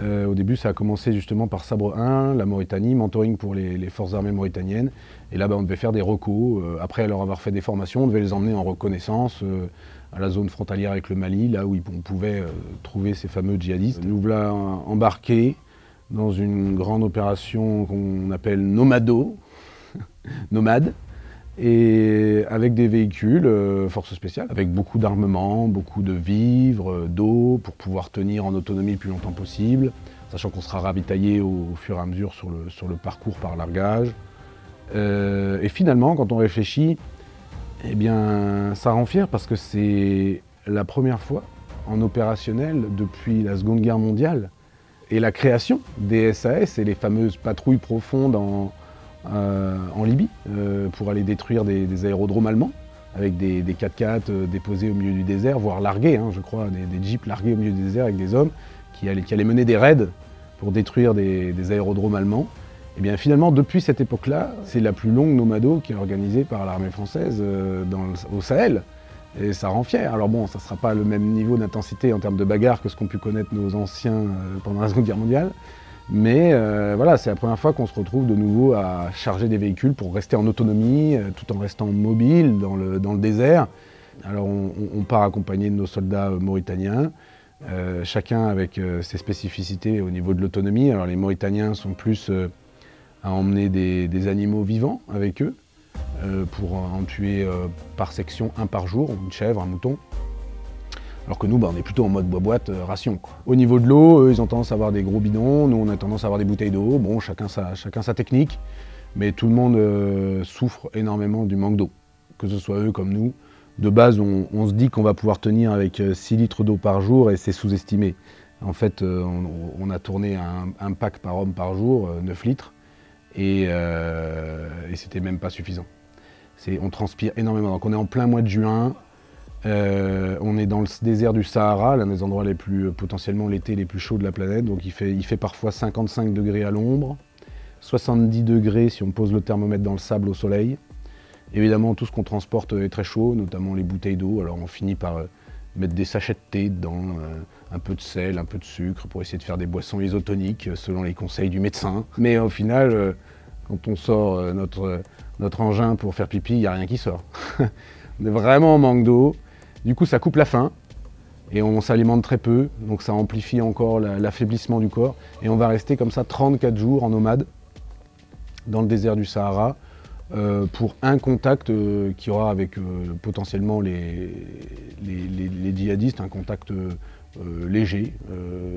Euh, au début, ça a commencé justement par Sabre 1, la Mauritanie, mentoring pour les, forces armées mauritaniennes. Et là, bas on devait faire des recos. Euh, après leur avoir fait des formations, on devait les emmener en reconnaissance euh, à la zone frontalière avec le Mali, là où on pouvait trouver ces fameux djihadistes. Nous voilà embarqués dans une grande opération qu'on appelle Nomado, *laughs* Nomade, et avec des véhicules euh, force spéciale, avec beaucoup d'armement, beaucoup de vivres, euh, d'eau, pour pouvoir tenir en autonomie le plus longtemps possible, sachant qu'on sera ravitaillé au, fur et à mesure sur le, sur le parcours par largage. Euh, et finalement, quand on réfléchit, eh bien, ça rend fier parce que c'est la première fois en opérationnel depuis la Seconde Guerre mondiale et la création des SAS et les fameuses patrouilles profondes en, en Libye euh, pour aller détruire des, aérodromes allemands avec des, 4x4 euh, déposés au milieu du désert, voire largués, hein, je crois, des, jeeps largués au milieu du désert avec des hommes qui allaient, mener des raids pour détruire des, aérodromes allemands. Et bien finalement, depuis cette époque-là, c'est la plus longue nomado qui est organisée par l'armée française dans au Sahel. Et ça rend fier. Alors bon, ça ne sera pas le même niveau d'intensité en termes de bagarre que ce qu'ont pu connaître nos anciens pendant la Seconde Guerre mondiale. Mais euh, voilà, c'est la première fois qu'on se retrouve de nouveau à charger des véhicules pour rester en autonomie, euh, tout en restant mobile dans le, désert. Alors on, part accompagné de nos soldats mauritaniens, euh, chacun avec ses spécificités au niveau de l'autonomie. Alors les Mauritaniens sont plus à emmener des, animaux vivants avec eux, pour en tuer par section un par jour, une chèvre, un mouton. Alors que nous, bah, on est plutôt en mode boîte euh, ration. Au niveau de l'eau, ils ont tendance à avoir des gros bidons, nous on a tendance à avoir des bouteilles d'eau. Bon, chacun sa, chacun sa technique, mais tout le monde euh, souffre énormément du manque d'eau, que ce soit eux comme nous. De base, on, se dit qu'on va pouvoir tenir avec 6 euh, litres d'eau par jour et c'est sous-estimé. En fait, on, a tourné un, pack par homme par jour, 9 litres, et, et c'était même pas suffisant. On transpire énormément. Donc on est en plein mois de juin, euh, on est dans le désert du Sahara, l'un des endroits les plus euh, potentiellement l'été les plus chauds de la planète. Donc il fait, parfois 55 degrés à l'ombre, 70 degrés si on pose le thermomètre dans le sable au soleil. Évidemment, tout ce qu'on transporte est très chaud, notamment les bouteilles d'eau. Alors on finit par euh, mettre des sachets de thé dedans, un peu de sel, un peu de sucre pour essayer de faire des boissons isotoniques selon les conseils du médecin. Mais au final, quand on sort notre, notre engin pour faire pipi, il n'y a rien qui sort. on *laughs* est vraiment en manque d'eau. Du coup, ça coupe la faim et on s'alimente très peu, donc ça amplifie encore l'affaiblissement du corps. Et on va rester comme ça 34 jours en nomade dans le désert du Sahara euh, pour un contact euh, qu'il y aura avec euh, potentiellement les, les, djihadistes, un contact léger,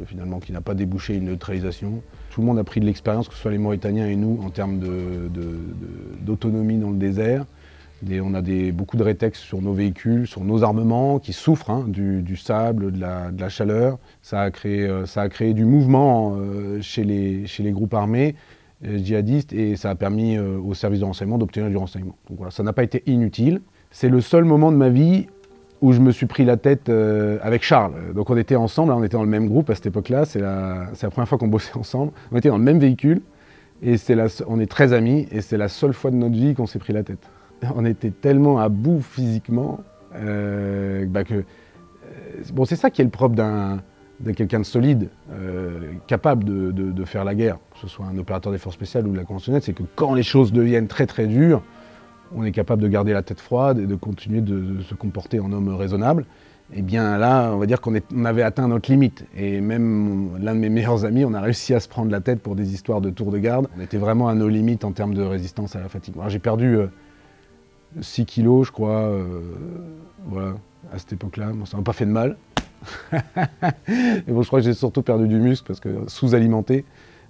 finalement, qui n'a pas débouché une neutralisation. Tout le monde a pris de l'expérience, que ce soit les Mauritaniens et nous, en termes d'autonomie dans le désert on a beaucoup de rétex sur nos véhicules, sur nos armements qui souffrent hein, du, sable, de la, chaleur. Ça a, créé, euh, du mouvement euh, chez, les, groupes armés euh, djihadistes et ça a permis au service de renseignement d'obtenir du renseignement. Donc voilà, ça n'a pas été inutile. C'est le seul moment de ma vie où je me suis pris la tête avec Charles. Donc on était ensemble, on était dans le même groupe à cette époque-là, c'est la, première fois qu'on bossait ensemble. On était dans le même véhicule et on est très amis et c'est la seule fois de notre vie qu'on s'est pris la tête on était tellement à bout physiquement euh, bah que. Euh, bon, c'est ça qui est le propre d'un de quelqu'un de solide, euh, capable de, faire la guerre, que ce soit un opérateur des forces spéciales ou de la conventionnelle, c'est que quand les choses deviennent très très dures, on est capable de garder la tête froide et de continuer de, se comporter en homme raisonnable. Et eh bien là, on va dire qu'on avait atteint notre limite. Et même l'un de mes meilleurs amis, on a réussi à se prendre la tête pour des histoires de tour de garde. On était vraiment à nos limites en termes de résistance à la fatigue. J'ai perdu 6 kilos, je crois, euh, voilà, à cette époque-là. Ça m'a pas fait de mal. *laughs* Bon, je crois que j'ai surtout perdu du muscle parce que sous-alimenté.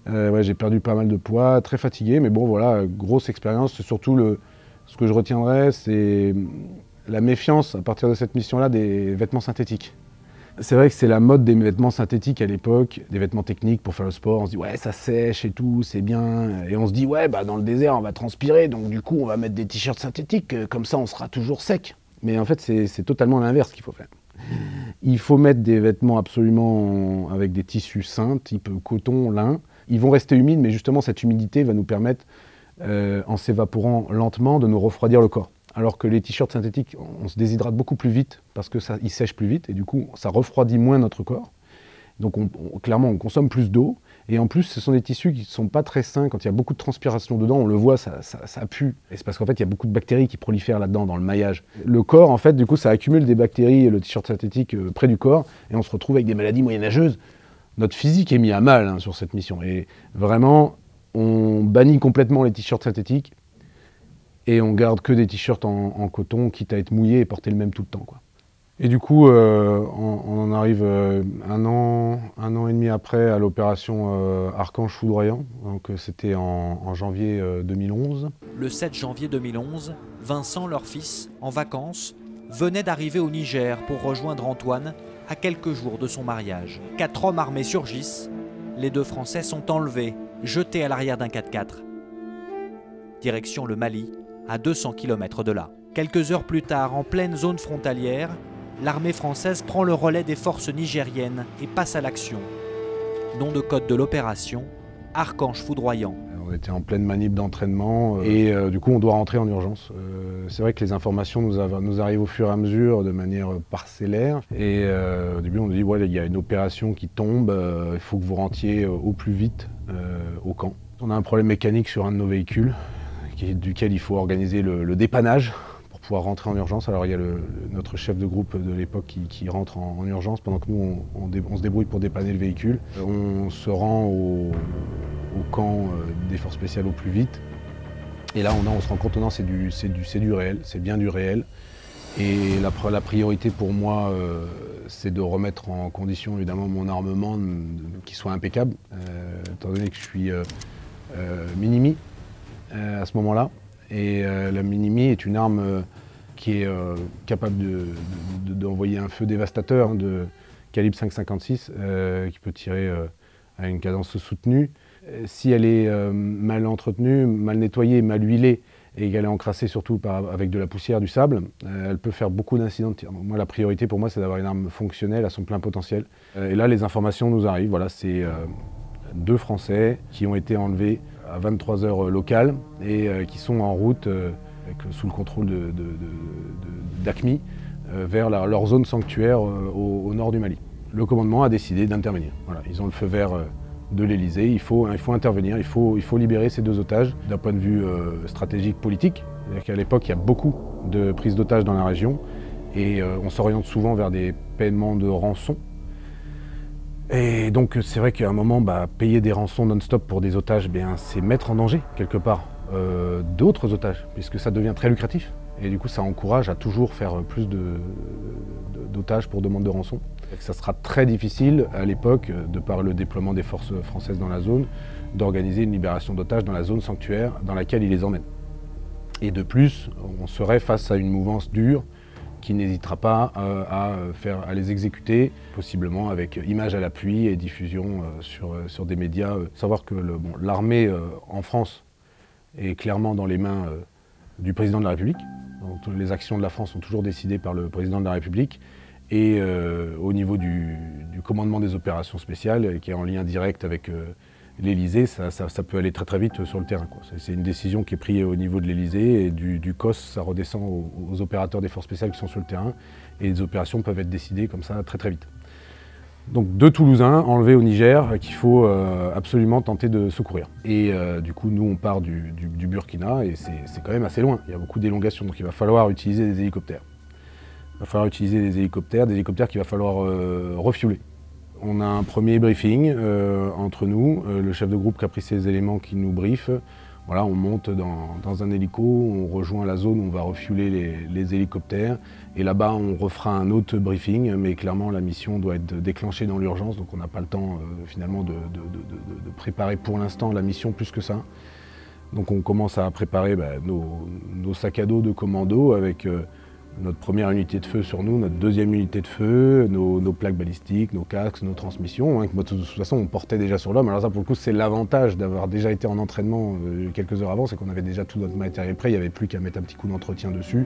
Euh, j'ai perdu pas mal de poids, très fatigué, mais bon, voilà, grosse expérience. Surtout, le, ce que je retiendrai, c'est la méfiance à partir de cette mission-là des vêtements synthétiques. C'est vrai que c'est la mode des vêtements synthétiques à l'époque, des vêtements techniques pour faire le sport. On se dit ouais ça sèche et tout, c'est bien. Et on se dit ouais bah dans le désert on va transpirer, donc du coup on va mettre des t-shirts synthétiques, euh, comme ça on sera toujours sec. Mais en fait c'est totalement l'inverse qu'il faut faire. Il faut mettre des vêtements absolument avec des tissus sains, type coton, lin. Ils vont rester humides, mais justement cette humidité va nous permettre, euh, en s'évaporant lentement, de nous refroidir le corps alors que les t-shirts synthétiques, on se déshydrate beaucoup plus vite parce que ça, sèchent plus vite et du coup, ça refroidit moins notre corps. Donc, clairement, on consomme plus d'eau. Et en plus, ce sont des tissus qui ne sont pas très sains. Quand il y a beaucoup de transpiration dedans, on le voit, ça, pue. Et c'est parce qu'en fait, il y a beaucoup de bactéries qui prolifèrent là-dedans, dans le maillage. Le corps, en fait, du coup, ça accumule des bactéries, le t-shirt synthétique, euh, près du corps. Et on se retrouve avec des maladies moyenâgeuses. notre physique est mis à mal hein, sur cette mission. Et vraiment, on bannit complètement les t-shirts synthétiques et on garde que des t-shirts en, coton, quitte à être mouillé et porter le même tout le temps. Quoi. Et du coup, euh, on, en arrive euh, un, an, un an et demi après à l'opération euh, Archange Foudroyant. Donc c'était en, en, janvier 2011. Le 7 janvier 2011, Vincent, leur fils, en vacances, venait d'arriver au Niger pour rejoindre Antoine à quelques jours de son mariage. Quatre hommes armés surgissent. Les deux Français sont enlevés, jetés à l'arrière d'un 4x4. Direction le Mali, à 200 km de là. Quelques heures plus tard, en pleine zone frontalière, l'armée française prend le relais des forces nigériennes et passe à l'action. Nom de code de l'opération, Archange foudroyant. On était en pleine manip d'entraînement euh, et euh, du coup on doit rentrer en urgence. Euh, c'est vrai que les informations nous, arrivent au fur et à mesure de manière parcellaire et au début on nous dit il y a une opération qui tombe, il faut que vous rentiez au plus vite au camp. On a un problème mécanique sur un de nos véhicules duquel il faut organiser le, dépannage pour pouvoir rentrer en urgence. Alors il y a notre chef de groupe de l'époque qui, rentre en, urgence pendant que nous on, se débrouille pour dépanner le véhicule. On se rend au, camp euh, des forces spéciales au plus vite. Et là on, se rend compte, non, c'est du, du, réel, c'est bien du réel. Et la, la priorité pour moi, euh, c'est de remettre en condition évidemment mon armement qui soit impeccable, euh, étant donné que je suis minimi. Euh, à ce moment-là. Et euh, la Minimi est une arme euh, qui est capable d'envoyer un feu dévastateur hein, de calibre 5,56 qui peut tirer à une cadence soutenue. Si elle est mal entretenue, mal nettoyée, mal huilée, et qu'elle est encrassée surtout avec de la poussière, du sable, elle peut faire beaucoup d'incidents de. Moi, la priorité pour moi, c'est d'avoir une arme fonctionnelle à son plein potentiel. et là, les informations nous arrivent. Voilà, c'est deux Français qui ont été enlevés à 23 heures locales et euh, qui sont en route euh, sous le contrôle d'ACMI euh, vers leur zone sanctuaire au, nord du Mali. Le commandement a décidé d'intervenir. ils ont le feu vert de l'Elysée, il faut, intervenir, il faut, libérer ces deux otages d'un point de vue stratégique politique. Qu'à l'époque, il y a beaucoup de prises d'otages dans la région et on s'oriente souvent vers des paiements de rançon et donc c'est vrai qu'à un moment, bah, payer des rançons non-stop pour des otages, ben, c'est mettre en danger quelque part euh, d'autres otages, puisque ça devient très lucratif. Et du coup ça encourage à toujours faire plus d'otages pour demande de rançon. ça sera très difficile à l'époque, de par le déploiement des forces françaises dans la zone, d'organiser une libération d'otages dans la zone sanctuaire dans laquelle ils les emmènent. Et de plus, on serait face à une mouvance dure qui n'hésitera pas euh, à, faire, à les exécuter, possiblement avec image à l'appui et diffusion euh, sur, euh, sur des médias. Savoir que l'armée en France est clairement dans les mains du président de la République. Donc, les actions de la France sont toujours décidées par le président de la République. Et au niveau du, du, commandement des opérations spéciales, qui est en lien direct avec l'Elysée, ça, peut aller très très vite sur le terrain. C'est une décision qui est prise au niveau de l'Elysée et du, COS, ça redescend aux, opérateurs des forces spéciales qui sont sur le terrain et les opérations peuvent être décidées comme ça très très vite. Donc deux Toulousains enlevés au Niger qu'il faut euh, absolument tenter de secourir. Et euh, du coup, nous, on part du, Burkina et c'est quand même assez loin. Il y a beaucoup d'élongation, donc il va falloir utiliser des hélicoptères. Il va falloir utiliser des hélicoptères, des hélicoptères qu'il va falloir euh. On a un premier briefing euh, entre nous, euh, le chef de groupe qui a pris ces éléments qui nous. Voilà, on monte dans, un hélico, on rejoint la zone où on va refueler les, hélicoptères. Et là-bas, on refera un autre briefing, mais clairement, la mission doit être déclenchée dans l'urgence, donc on n'a pas le temps euh, finalement de, préparer pour l'instant la mission plus que ça. Donc on commence à préparer bah, nos, sacs à dos de commando avec notre première unité de feu sur nous, notre deuxième unité de feu, nos, plaques balistiques, nos casques, nos transmissions, hein, que de toute façon on portait déjà sur l'homme. Alors ça pour le coup c'est l'avantage d'avoir déjà été en entraînement euh, quelques heures avant, c'est qu'on avait déjà tout notre matériel prêt, il n'y avait plus qu'à mettre un petit coup d'entretien dessus.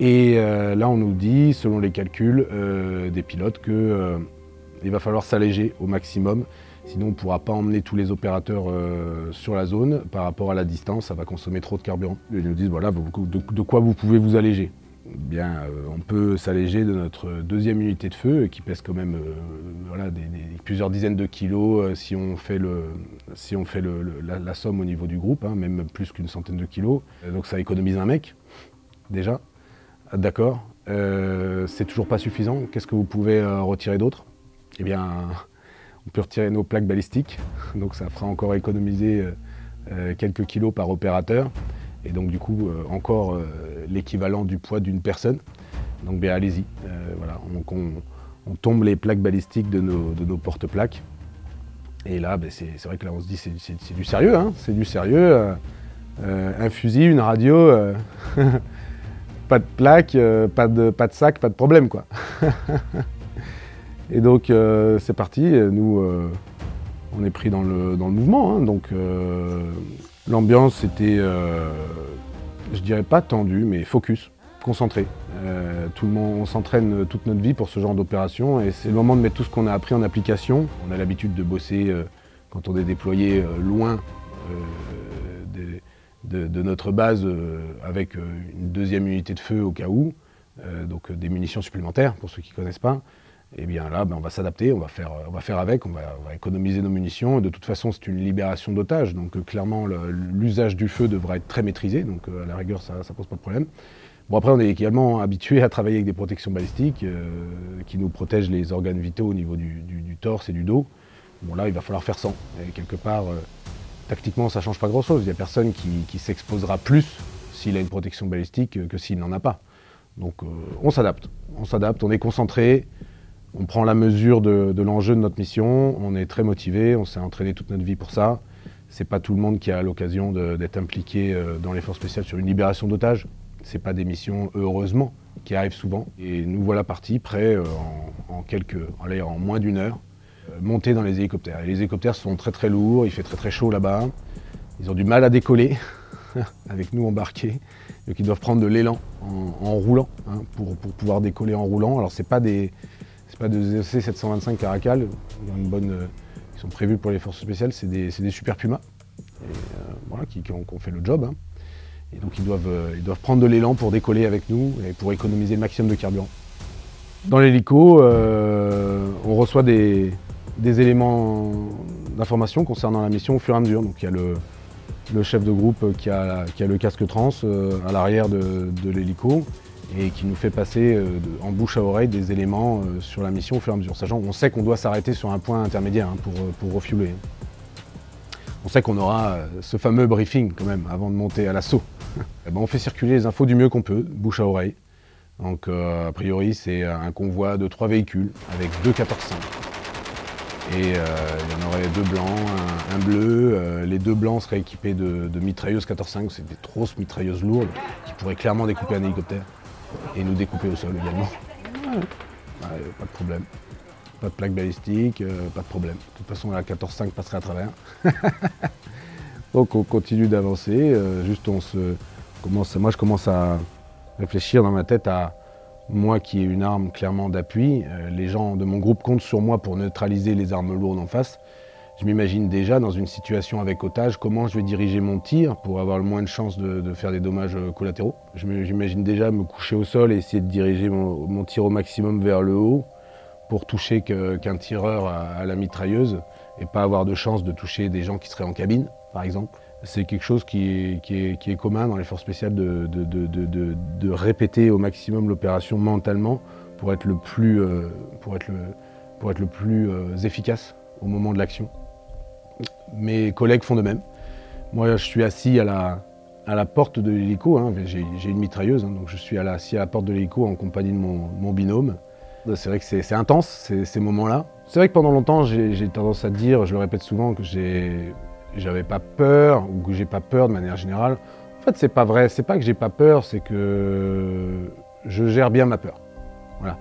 Et euh, là on nous dit, selon les calculs euh, des pilotes, qu'il va falloir s'alléger au maximum. Sinon, on ne pourra pas emmener tous les opérateurs sur la zone. Par rapport à la distance, ça va consommer trop de carburant. Ils nous disent, voilà, de quoi vous pouvez vous alléger euh, on peut s'alléger de notre deuxième unité de feu qui pèse quand même euh, plusieurs dizaines de kilos euh, si on fait, la, somme au niveau du groupe, hein, même plus qu'une centaine de kilos. donc ça économise un mec, déjà. D'accord. c'est toujours pas suffisant. Qu'est-ce que vous pouvez retirer d'autre? Eh bien, on peut retirer nos plaques balistiques, *laughs* donc ça fera encore économiser quelques kilos par opérateur, et donc du coup encore l'équivalent du poids d'une personne. Donc bien allez-y, voilà, on, tombe les plaques balistiques de nos, de nos porte-plaques. Et là, ben, c'est vrai que là on se dit c'est du sérieux, hein, c'est du sérieux. un fusil, une radio, *laughs* pas de plaque, euh, pas, de, pas de sac, pas de problème quoi. *laughs* et donc euh, c'est parti, nous euh, on est pris dans le, mouvement. Hein. donc l'ambiance était, je dirais pas tendue, mais focus, concentré. tout le monde, on s'entraîne toute notre vie pour ce genre d'opération et c'est le moment de mettre tout ce qu'on a appris en application. On a l'habitude de bosser quand on est déployé loin des, de, notre base euh, avec euh, une deuxième unité de feu au cas où, euh, donc des munitions supplémentaires pour ceux qui ne connaissent pas. Et eh bien là, ben, on va s'adapter, on, va faire, on va faire avec, on va, économiser nos munitions. de toute façon, c'est une libération d'otages, donc clairement, l'usage du feu devra être très maîtrisé, donc à la rigueur, ça ne pose pas de problème. Bon, après, on est également habitué à travailler avec des protections balistiques qui nous protègent les organes vitaux au niveau du, torse et du dos. Bon, là, il va falloir faire sans. Et quelque part, tactiquement, ça ne change pas grand-chose. Il n'y a personne qui, s'exposera plus s'il a une protection balistique que s'il n'en a pas. Donc euh, on s'adapte, on s'adapte, on est concentré, on prend la mesure de, l'enjeu de notre mission, on est très motivé, on s'est entraîné toute notre vie pour ça. C'est pas tout le monde qui a l'occasion d'être impliqué euh, dans l'effort spécial sur une libération d'otages. C'est pas des missions, heureusement, qui arrivent souvent. Et nous voilà partis, prêts euh, en, quelques, en moins d'une heure, euh, monter dans les hélicoptères. les hélicoptères sont très très lourds, il fait très très chaud là-bas. Ils ont du mal à décoller, *laughs* avec nous embarqués. Donc ils doivent prendre de l'élan en, roulant hein, pour, pouvoir décoller en roulant. Alors c'est pas des pas des EC 725 Caracal, bonne, euh, sont prévus pour les forces spéciales, c'est des, super Puma euh, qui, ont, fait le job. Hein. Et donc ils doivent, ils doivent prendre de l'élan pour décoller avec nous et pour économiser le maximum de carburant. Dans l'hélico, on reçoit des, éléments d'information concernant la mission au fur et à mesure. Donc il y a le, chef de groupe qui a, le casque trans euh, à l'arrière de, l'hélico et qui nous fait passer euh, en bouche à oreille des éléments euh, sur la mission au fur et à mesure. Sachant qu'on sait qu'on doit s'arrêter sur un point intermédiaire hein, pour, pour refueler. On sait qu'on aura ce fameux briefing quand même avant de monter à l'assaut. *laughs* Eh ben, on fait circuler les infos du mieux qu'on peut, bouche à oreille. Donc a priori c'est un convoi de trois véhicules avec deux 14 et euh, il y en aurait deux blancs, un, bleu. Euh, les deux blancs seraient équipés de, mitrailleuses 14-5, c'est des grosses mitrailleuses lourdes qui pourraient clairement découper un hélicoptère et nous découper au sol également. pas de problème. Pas de plaque balistique, euh, pas de problème. De toute façon, la 14-5 passerait à travers. *laughs* Donc on continue d'avancer. juste on se commence, moi je commence à réfléchir dans ma tête à moi qui ai une arme clairement d'appui, euh, les gens de mon groupe comptent sur moi pour neutraliser les armes lourdes en face. Je m'imagine déjà dans une situation avec otage comment je vais diriger mon tir pour avoir le moins de chances de, faire des dommages euh, collatéraux. J'imagine déjà me coucher au sol et essayer de diriger mon, tir au maximum vers le haut pour toucher qu'un tireur à la mitrailleuse et pas avoir de chance de toucher des gens qui seraient en cabine, par exemple c'est quelque chose qui est, commun dans les forces spéciales de, répéter au maximum l'opération mentalement pour être le plus, euh, euh, efficace au moment de l'action. Mes collègues font de même. Moi, je suis assis à la, à la porte de l'hélico, hein. j'ai une mitrailleuse, hein, donc je suis assis à la porte de l'hélico en compagnie de mon, binôme. C'est vrai que c'est intense, ces moments-là. C'est vrai que pendant longtemps, j'ai tendance à dire, je le répète souvent, que j'avais pas peur ou que j'ai pas peur de manière générale. En fait, c'est pas vrai. C'est pas que j'ai pas peur, c'est que je gère bien ma peur. Voilà.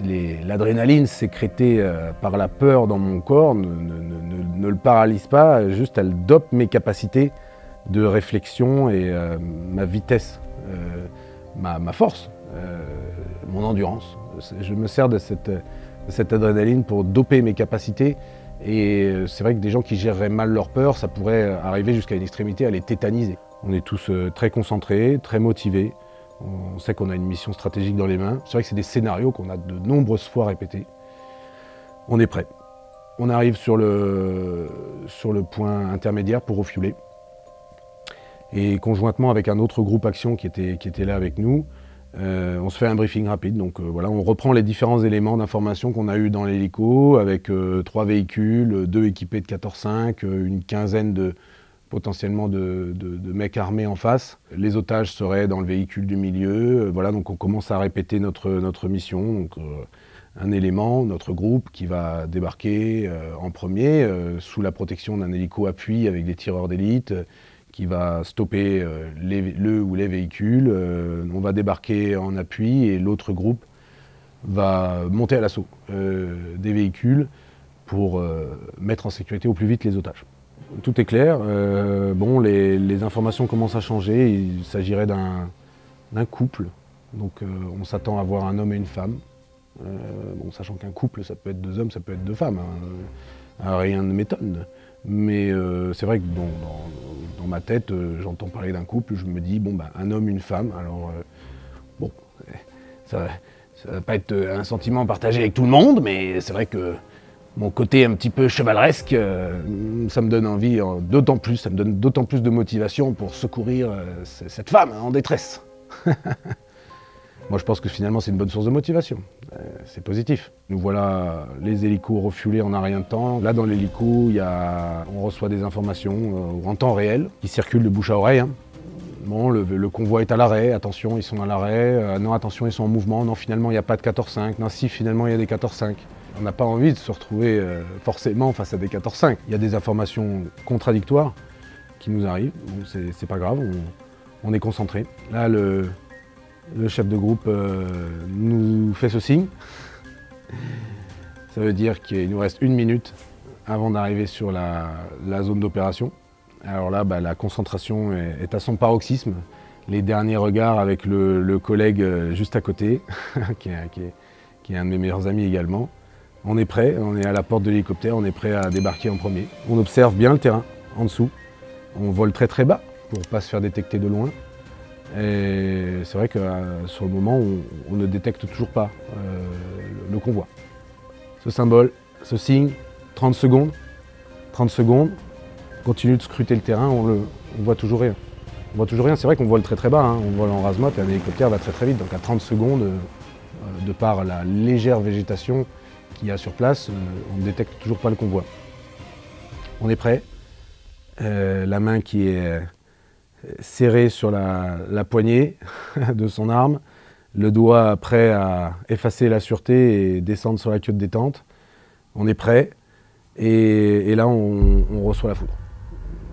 L'adrénaline sécrétée euh, par la peur dans mon corps ne, le paralyse pas, juste elle dope mes capacités de réflexion et euh, ma vitesse, euh, ma, force, mon endurance. Je me sers de cette, de cette adrénaline pour doper mes capacités et c'est vrai que des gens qui géreraient mal leur peur, ça pourrait arriver jusqu'à une extrémité à les tétaniser. On est tous très concentrés, très motivés. On sait qu'on a une mission stratégique dans les mains. C'est vrai que c'est des scénarios qu'on a de nombreuses fois répétés. On est prêt. On arrive sur le, point intermédiaire pour refueler. Et conjointement avec un autre groupe action qui était, qui était là avec nous, Euh, on se fait un briefing rapide, donc euh, voilà, on reprend les différents éléments d'information qu'on a eu dans l'hélico, avec euh, trois véhicules, deux équipés de 14-5, une quinzaine de potentiellement de, mecs armés en face. Les otages seraient dans le véhicule du milieu. voilà, donc on commence à répéter notre, mission. Donc, un élément, notre groupe, qui va débarquer en premier sous la protection d'un hélico appui avec des tireurs d'élite qui va stopper euh, le ou les véhicules. Euh, on va débarquer en appui et l'autre groupe va monter à l'assaut euh, des véhicules pour mettre en sécurité au plus vite les otages. Tout est clair. bon, les, informations commencent à changer. Il s'agirait d'un couple. Donc on s'attend à voir un homme et une femme. bon, sachant qu'un couple, ça peut être deux hommes, ça peut être deux femmes. Hein. Rien ne m'étonne. Mais euh, c'est vrai que dans, ma tête, euh, j'entends parler d'un couple, je me dis, bon, bah, un homme, une femme. Alors, euh, bon, *laughs* ça, ne va pas être un sentiment partagé avec tout le monde, mais c'est vrai que mon côté un petit peu chevaleresque, ça me donne envie, d'autant plus, ça me donne d'autant plus de motivation pour secourir cette femme en détresse. *laughs* Moi, je pense que finalement, c'est une bonne source de motivation. Euh, c'est positif. Nous voilà les hélicos refuelés en un rien de temps. Là, dans l'hélico, on reçoit des informations euh, en temps réel qui circulent de bouche à oreille. Hein. Bon, le, convoi est à l'arrêt, attention, ils sont à l'arrêt. Euh, non, attention, ils sont en mouvement. Non, finalement, il n'y a pas de 14-5. Non, si, finalement, il y a des 14-5. On n'a pas envie de se retrouver forcément face à des 14-5. Il y a des informations contradictoires qui nous arrivent. C'est pas grave, on, est concentré. Là, le, le chef de groupe euh, nous fait ce signe. Ça veut dire qu'il nous reste une minute avant d'arriver sur la, zone d'opération. Alors là, bah, la concentration est, à son paroxysme. Les derniers regards avec le, collègue euh, juste à côté, *laughs* qui, est, un de mes meilleurs amis également. On est prêt, on est à la porte de l'hélicoptère, on est prêt à débarquer en premier. On observe bien le terrain en dessous. On vole très très bas pour ne pas se faire détecter de loin. Et c'est vrai que euh, sur le moment, on, ne détecte toujours pas euh, le convoi. Ce symbole, ce signe, 30 secondes, 30 secondes, on continue de scruter le terrain, on ne voit toujours rien. On voit toujours rien, c'est vrai qu'on vole très très bas, hein. on vole en rasmot et un hélicoptère va très très vite, donc à 30 secondes, euh, de par la légère végétation y a sur place, on ne détecte toujours pas le convoi. On est prêt, la main qui est serré sur la, poignée *laughs* de son arme, le doigt prêt à effacer la sûreté et descendre sur la queue de détente. On est prêt et, là on, reçoit la foudre.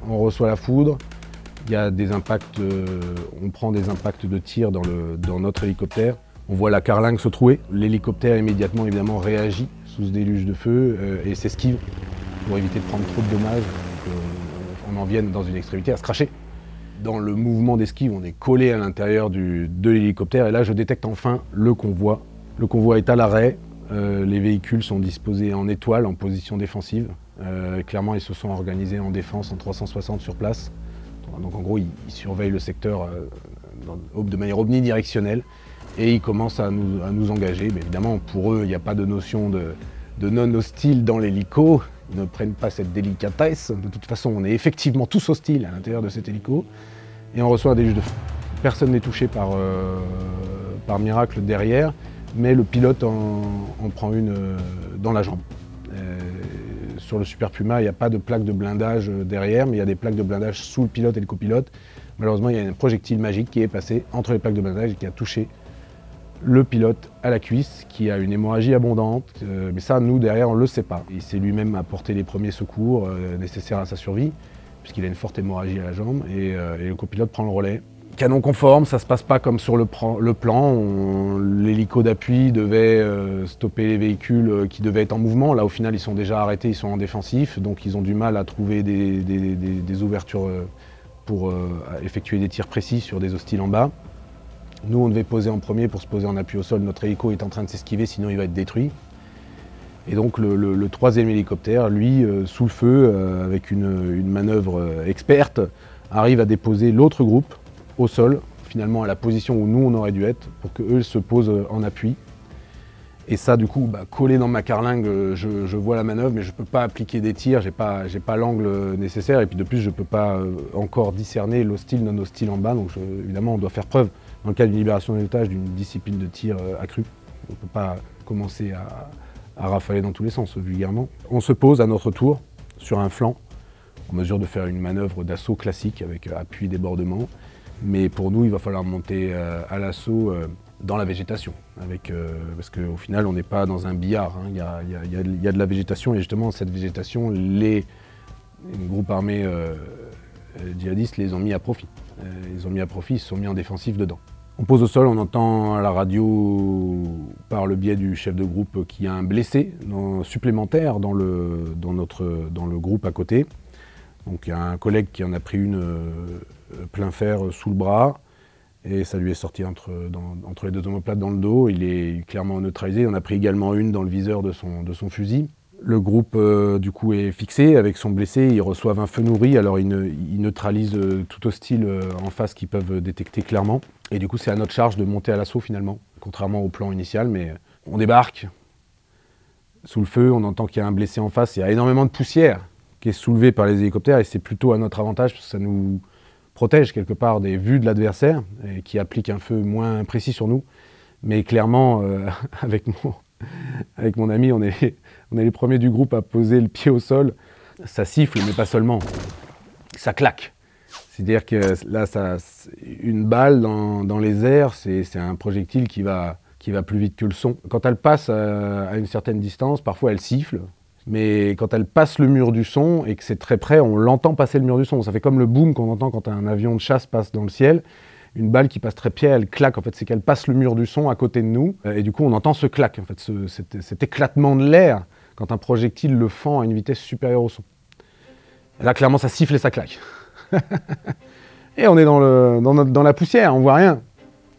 On reçoit la foudre, il y a des impacts, euh, on prend des impacts de tir dans, notre hélicoptère. On voit la carlingue se trouer. L'hélicoptère immédiatement évidemment réagit sous ce déluge de feu euh, et s'esquive pour éviter de prendre trop de dommages. On en vienne dans une extrémité à se cracher dans le mouvement d'esquive, on est collé à l'intérieur de l'hélicoptère et là je détecte enfin le convoi. Le convoi est à l'arrêt, euh, les véhicules sont disposés en étoile, en position défensive. Euh, clairement, ils se sont organisés en défense en 360 sur place. Donc en gros, ils, surveillent le secteur de manière omnidirectionnelle et ils commencent à nous, engager. Mais évidemment, pour eux, il n'y a pas de notion de, de non hostile dans l'hélico ne prennent pas cette délicatesse. De toute façon, on est effectivement tous hostiles à l'intérieur de cet hélico et on reçoit des juges de feu. Personne n'est touché par, euh, par miracle derrière, mais le pilote en, prend une euh, dans la jambe. Euh, sur le Super Puma, il n'y a pas de plaque de blindage derrière, mais il y a des plaques de blindage sous le pilote et le copilote. Malheureusement, il y a un projectile magique qui est passé entre les plaques de blindage et qui a touché le pilote à la cuisse qui a une hémorragie abondante, euh, mais ça nous derrière on ne le sait pas. Il s'est lui-même apporté les premiers secours euh, nécessaires à sa survie, puisqu'il a une forte hémorragie à la jambe, et, euh, le copilote prend le relais. Canon conforme, ça se passe pas comme sur le, plan. L'hélico d'appui devait stopper les véhicules qui devaient être en mouvement. Là, au final, ils sont déjà arrêtés, ils sont en défensif, donc ils ont du mal à trouver des ouvertures pour effectuer des tirs précis sur des hostiles en bas. Nous, on devait poser en premier pour se poser en appui au sol. Notre hélico est en train de s'esquiver, sinon il va être détruit. Et donc le, troisième hélicoptère, lui, euh, sous le feu, euh, avec une, manœuvre euh, experte, arrive à déposer l'autre groupe au sol, finalement à la position où nous on aurait dû être, pour qu'eux se posent en appui. Et ça, du coup, bah, collé dans ma carlingue, je, vois la manœuvre, mais je ne peux pas appliquer des tirs, j'ai pas, pas l'angle nécessaire. Et puis de plus, je ne peux pas encore discerner l'hostile, non hostile en bas. Donc évidemment, on doit faire preuve dans le cas d'une libération des otages, d'une discipline de tir accrue. On ne peut pas commencer à, rafaler dans tous les sens, vulgairement. On se pose à notre tour sur un flanc, en mesure de faire une manœuvre d'assaut classique avec appui débordement. Mais pour nous, il va falloir monter à l'assaut dans la végétation. Parce qu'au final, on n'est pas dans un billard. Il y, a, de la végétation et justement, cette végétation, les, groupes armés djihadistes les ont mis à profit. Ils ont mis à profit, ils se sont mis en défensif dedans. On pose au sol, on entend à la radio par le biais du chef de groupe qu'il y a un blessé supplémentaire dans le, dans, notre, dans le groupe à côté. Donc il y a un collègue qui en a pris une euh, plein fer sous le bras et ça lui est sorti entre, entre les deux omoplates dans le dos. Il est clairement neutralisé. On a pris également une dans le viseur de son, de son fusil. Le groupe, euh, du coup, est fixé avec son blessé. Ils reçoivent un feu nourri, alors ils, neutralisent euh, tout hostile euh, en face qu'ils peuvent détecter clairement. Et du coup, c'est à notre charge de monter à l'assaut finalement, contrairement au plan initial. Mais on débarque sous le feu, on entend qu'il y a un blessé en face. Il y a énormément de poussière qui est soulevée par les hélicoptères et c'est plutôt à notre avantage parce que ça nous protège quelque part des vues de l'adversaire qui applique un feu moins précis sur nous. Mais clairement, *laughs* avec mon avec mon ami, on est, on est les premiers du groupe à poser le pied au sol. Ça siffle, mais pas seulement. Ça claque. C'est-à-dire que là, ça, une balle dans, les airs, c'est un projectile qui va, qui va plus vite que le son. Quand elle passe à, une certaine distance, parfois elle siffle. Mais quand elle passe le mur du son et que c'est très près, on l'entend passer le mur du son. Ça fait comme le boom qu'on entend quand un avion de chasse passe dans le ciel une balle qui passe très pied, elle claque. En fait, c'est qu'elle passe le mur du son à côté de nous. Euh, et du coup, on entend ce claque, en fait, cet, éclatement de l'air quand un projectile le fend à une vitesse supérieure au son. là, clairement, ça siffle et ça claque. *laughs* et on est dans, la poussière, on voit rien.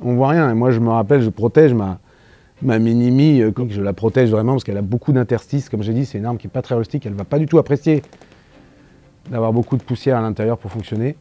On voit rien. Et moi, je me rappelle, je protège ma, ma mini-mi, euh, je la protège vraiment parce qu'elle a beaucoup d'interstices. Comme j'ai dit, c'est une arme qui n'est pas très rustique. Elle ne va pas du tout apprécier d'avoir beaucoup de poussière à l'intérieur pour fonctionner.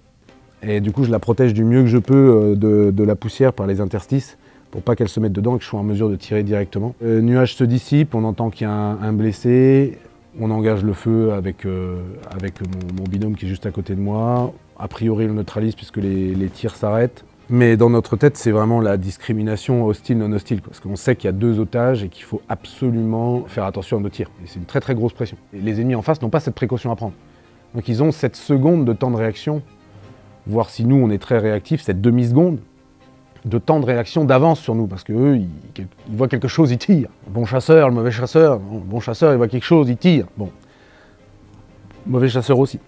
Et du coup, je la protège du mieux que je peux euh, de, la poussière par les interstices pour pas qu'elle se mette dedans et que je sois en mesure de tirer directement. Le nuage se dissipe, on entend qu'il y a un, blessé, on engage le feu avec, euh, avec mon, binôme qui est juste à côté de moi. A priori, on neutralise puisque les, tirs s'arrêtent. Mais dans notre tête, c'est vraiment la discrimination hostile-non hostile. Parce qu'on sait qu'il y a deux otages et qu'il faut absolument faire attention à nos tirs. Et c'est une très très grosse pression. Les ennemis en face n'ont pas cette précaution à prendre. Donc ils ont cette seconde de temps de réaction voir si nous, on est très réactifs, cette demi-seconde de temps de réaction d'avance sur nous, parce qu'eux, ils, voient quelque chose, ils tirent. Bon chasseur, le mauvais chasseur, bon chasseur, il voit quelque chose, il tire. Bon. Mauvais chasseur aussi.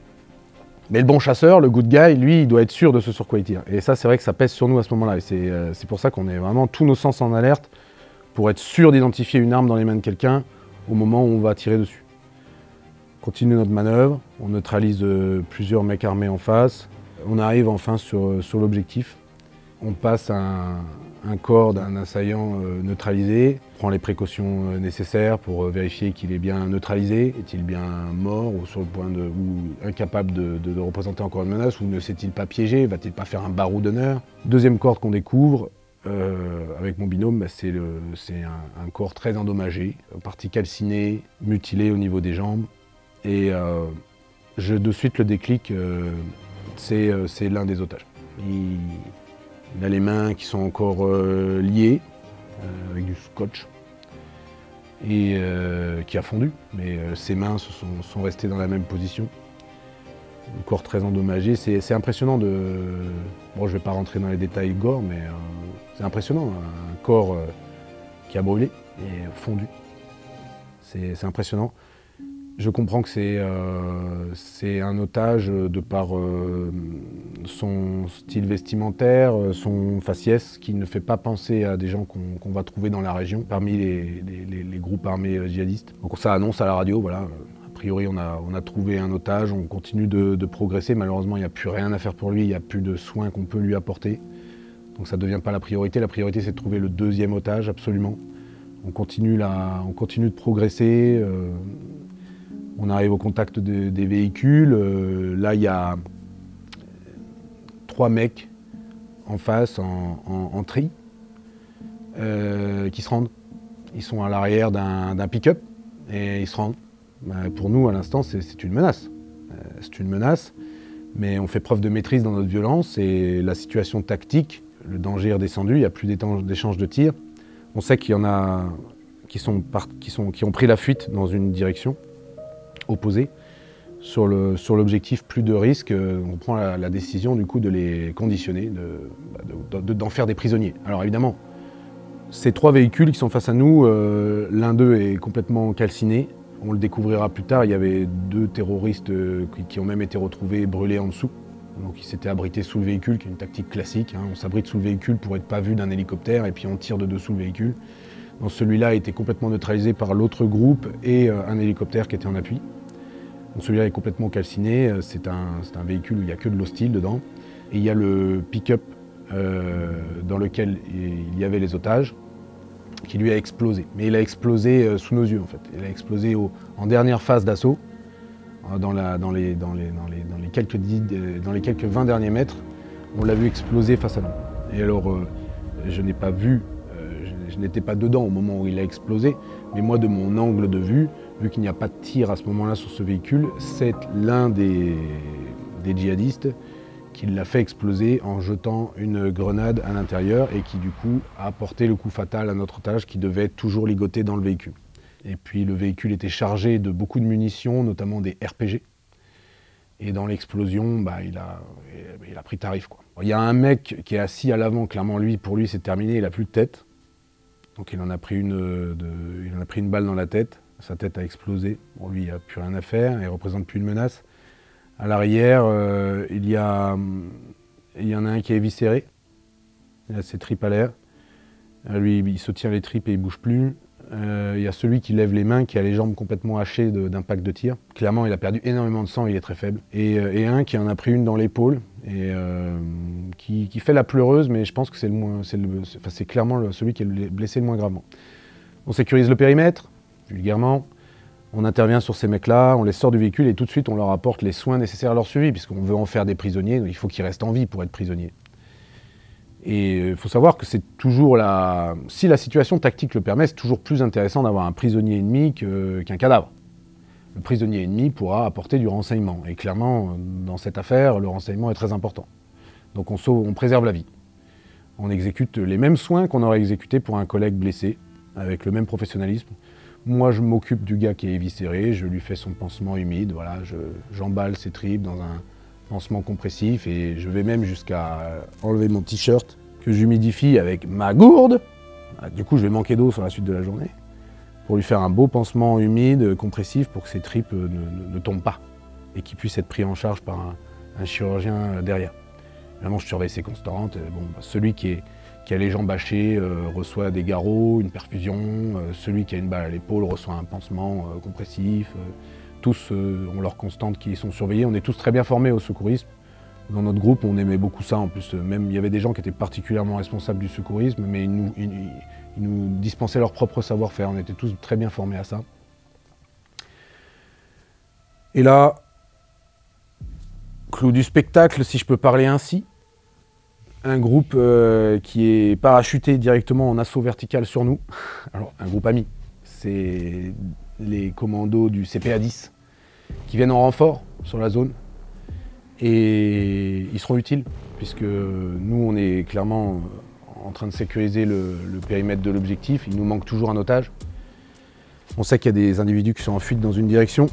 Mais le bon chasseur, le good guy, lui, il doit être sûr de ce sur quoi il tire. Et ça, c'est vrai que ça pèse sur nous à ce moment-là. Et c'est euh, pour ça qu'on est vraiment tous nos sens en alerte pour être sûr d'identifier une arme dans les mains de quelqu'un au moment où on va tirer dessus. On continue notre manœuvre, on neutralise euh, plusieurs mecs armés en face, on arrive enfin sur, l'objectif. On passe un, corps d'un assaillant euh, neutralisé, prend les précautions euh, nécessaires pour euh, vérifier qu'il est bien neutralisé, est-il bien mort ou sur le point de ou incapable de, représenter encore une menace ou ne s'est-il pas piégé, va-t-il pas faire un barreau d'honneur? Deuxième corps qu'on découvre, avec mon binôme, bah, c'est un, corps très endommagé, partie calcinée, mutilé au niveau des jambes. Et je de suite le déclic c'est l'un des otages. A les mains qui sont encore euh, liées euh, avec du scotch et qui a fondu, mais ses mains sont, restées dans la même position. Le corps très endommagé, c'est impressionnant de... Bon, je ne vais pas rentrer dans les détails gore, mais c'est impressionnant, un corps qui a brûlé et fondu. C'est impressionnant. Je comprends que c'est euh, un otage de par euh, son style vestimentaire, son faciès, qui ne fait pas penser à des gens qu'on va trouver dans la région, parmi les, groupes armés euh, djihadistes. Donc ça annonce à la radio, voilà. A priori, on a, on a trouvé un otage, on continue de, progresser. Malheureusement, il n'y a plus rien à faire pour lui, il n'y a plus de soins qu'on peut lui apporter. Donc ça ne devient pas la priorité. La priorité, c'est de trouver le deuxième otage, absolument. On continue, on continue de progresser. On arrive au contact des véhicules. Euh, là, il y a trois mecs en face, en, tri, euh, qui se rendent. Ils sont à l'arrière d'un pick-up et ils se rendent. Bah, pour nous, à l'instant, c'est une menace. Euh, c'est une menace, mais on fait preuve de maîtrise dans notre violence et la situation tactique le danger est redescendu, il n'y a plus d'échange de tirs. On sait qu'il y en a qui ont pris la fuite dans une direction opposée. Sur l'objectif plus de risques, on prend la, décision du coup de les conditionner, d'en de, faire des prisonniers. Alors évidemment, ces trois véhicules qui sont face à nous, euh, l'un d'eux est complètement calciné. On le découvrira plus tard, il y avait deux terroristes euh, qui, ont même été retrouvés brûlés en dessous. Donc ils s'étaient abrités sous le véhicule, qui est une tactique classique. Hein. On s'abrite sous le véhicule pour être pas vu d'un hélicoptère et puis on tire de dessous le véhicule. celui-là a été complètement neutralisé par l'autre groupe et euh, un hélicoptère qui était en appui. Celui-là est complètement calciné, euh, c'est un, véhicule où il n'y a que de l'hostile dedans. Et il y a le pick-up euh, dans lequel il y avait les otages qui lui a explosé. Mais il a explosé sous nos yeux en fait. Il a explosé en dernière phase d'assaut. Hein, dans, les, quelques dans les quelques 20 derniers mètres, on l'a vu exploser face à nous. Et alors, euh, je n'ai pas vu, euh, je, n'étais pas dedans au moment où il a explosé, mais moi, de mon angle de vue, vu qu'il n'y a pas de tir à ce moment-là sur ce véhicule, c'est l'un des, djihadistes qui l'a fait exploser en jetant une grenade à l'intérieur et qui, du coup, a porté le coup fatal à notre otage qui devait toujours ligoté dans le véhicule. Et puis le véhicule était chargé de beaucoup de munitions, notamment des RPG. Et dans l'explosion, bah, il, a, pris tarif. Il y a un mec qui est assis à l'avant, clairement lui, pour lui c'est terminé, il n'a plus de tête. Donc il en, a pris une il en a pris une balle dans la tête, sa tête a explosé. Bon, lui, il n'a plus rien à faire, il ne représente plus une menace. À l'arrière, euh, il, y il y en a un qui est éviscéré, il a ses tripes à l'air. Lui, il se tient les tripes et il ne bouge plus. Euh, il y a celui qui lève les mains, qui a les jambes complètement hachées d'impact de, tir. Clairement, il a perdu énormément de sang, il est très faible. Et, euh, un qui en a pris une dans l'épaule, et euh, qui, fait la pleureuse, mais je pense que c'est clairement celui qui est blessé le moins gravement. On sécurise le périmètre, vulgairement. On intervient sur ces mecs-là, on les sort du véhicule et tout de suite on leur apporte les soins nécessaires à leur survie, puisqu'on veut en faire des prisonniers, il faut qu'ils restent en vie pour être prisonniers. Et il faut savoir que c'est toujours la. Si la situation tactique le permet, c'est toujours plus intéressant d'avoir un prisonnier ennemi qu'un cadavre. Le prisonnier ennemi pourra apporter du renseignement. Et clairement, dans cette affaire, le renseignement est très important. Donc on préserve la vie. On exécute les mêmes soins qu'on aurait exécutés pour un collègue blessé, avec le même professionnalisme. Moi, je m'occupe du gars qui est éviscéré, je lui fais son pansement humide, voilà, j'emballe ses tripes dans un, pansement compressif et je vais même jusqu'à enlever mon t-shirt que j'humidifie avec ma gourde. Ah, du coup, je vais manquer d'eau sur la suite de la journée pour lui faire un beau pansement humide, compressif, pour que ses tripes ne, tombent pas et qu'il puisse être pris en charge par un, chirurgien derrière. Vraiment, je surveille ses constantes. Bon, bah, celui qui, est, qui, a les jambes bâchées euh, reçoit des garrots, une perfusion. Euh, celui qui a une balle à l'épaule reçoit un pansement euh, compressif tous ont leurs constantes qui sont surveillées. On est tous très bien formés au secourisme. Dans notre groupe, on aimait beaucoup ça. En plus, même il y avait des gens qui étaient particulièrement responsables du secourisme, mais ils nous dispensaient leur propre savoir-faire. On était tous très bien formés à ça. Et là, clou du spectacle, si je peux parler ainsi, un groupe euh, qui est parachuté directement en assaut vertical sur nous. *laughs* Alors, un groupe ami. C'est les commandos du CPA 10 qui viennent en renfort sur la zone. Et ils seront utiles, puisque nous, on est clairement en train de sécuriser le, périmètre de l'objectif. Il nous manque toujours un otage. On sait qu'il y a des individus qui sont en fuite dans une direction,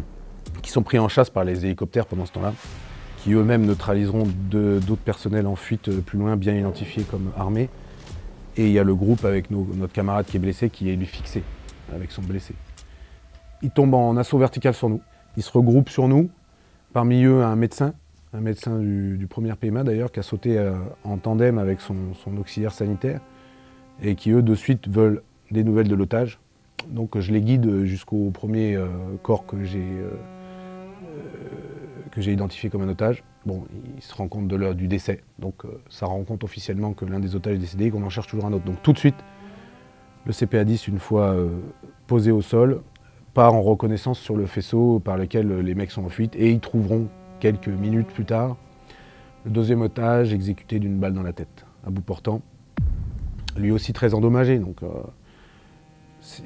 *coughs* qui sont pris en chasse par les hélicoptères pendant ce temps-là, qui eux-mêmes neutraliseront d'autres personnels en fuite plus loin, bien identifiés comme armés. Et il y a le groupe avec notre camarade qui est blessé, qui est lui fixé avec son blessé. Ils tombent en assaut vertical sur nous. Ils se regroupent sur nous. Parmi eux, un médecin, un médecin du, premier PMA d'ailleurs, qui a sauté euh, en tandem avec son, auxiliaire sanitaire et qui, eux, de suite veulent des nouvelles de l'otage. Donc je les guide jusqu'au premier euh, corps que j'ai euh, que j'ai identifié comme un otage. Bon, il se rend compte de l'heure du décès, donc ça rend compte officiellement que l'un des otages est décédé et qu'on en cherche toujours un autre. Donc tout de suite, le CPA-10, une fois posé au sol, part en reconnaissance sur le faisceau par lequel les mecs sont en fuite et ils trouveront quelques minutes plus tard le deuxième otage exécuté d'une balle dans la tête, à bout portant. Lui aussi très endommagé, donc euh,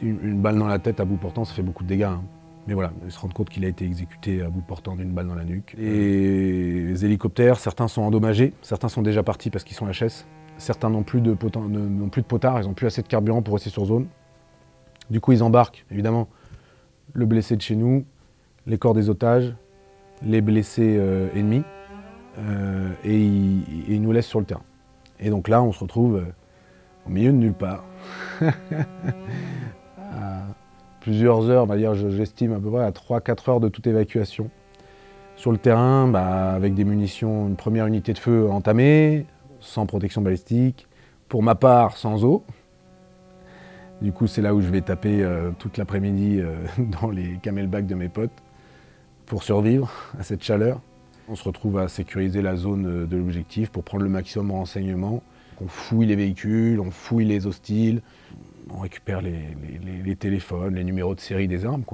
une, balle dans la tête à bout portant, ça fait beaucoup de dégâts. Hein. Mais voilà, ils se rendent compte qu'il a été exécuté à bout portant d'une balle dans la nuque. Et les hélicoptères, certains sont endommagés, certains sont déjà partis parce qu'ils sont HS. Certains n'ont plus, de plus de potard, ils n'ont plus assez de carburant pour rester sur zone. Du coup, ils embarquent, évidemment, le blessé de chez nous, les corps des otages, les blessés euh, ennemis, euh, et, ils, nous laissent sur le terrain. Et donc là, on se retrouve euh, au milieu de nulle part. *laughs* plusieurs heures, dire, j'estime à peu près à 3-4 heures de toute évacuation. Sur le terrain, bah, avec des munitions, une première unité de feu entamée, sans protection balistique. Pour ma part, sans eau. Du coup, c'est là où je vais taper euh, toute l'après-midi euh, *laughs* dans les camelbacks de mes potes pour survivre à cette chaleur. On se retrouve à sécuriser la zone euh, de l'objectif pour prendre le maximum de renseignements. On fouille les véhicules, on fouille les hostiles, on récupère les, téléphones, les numéros de série des armes.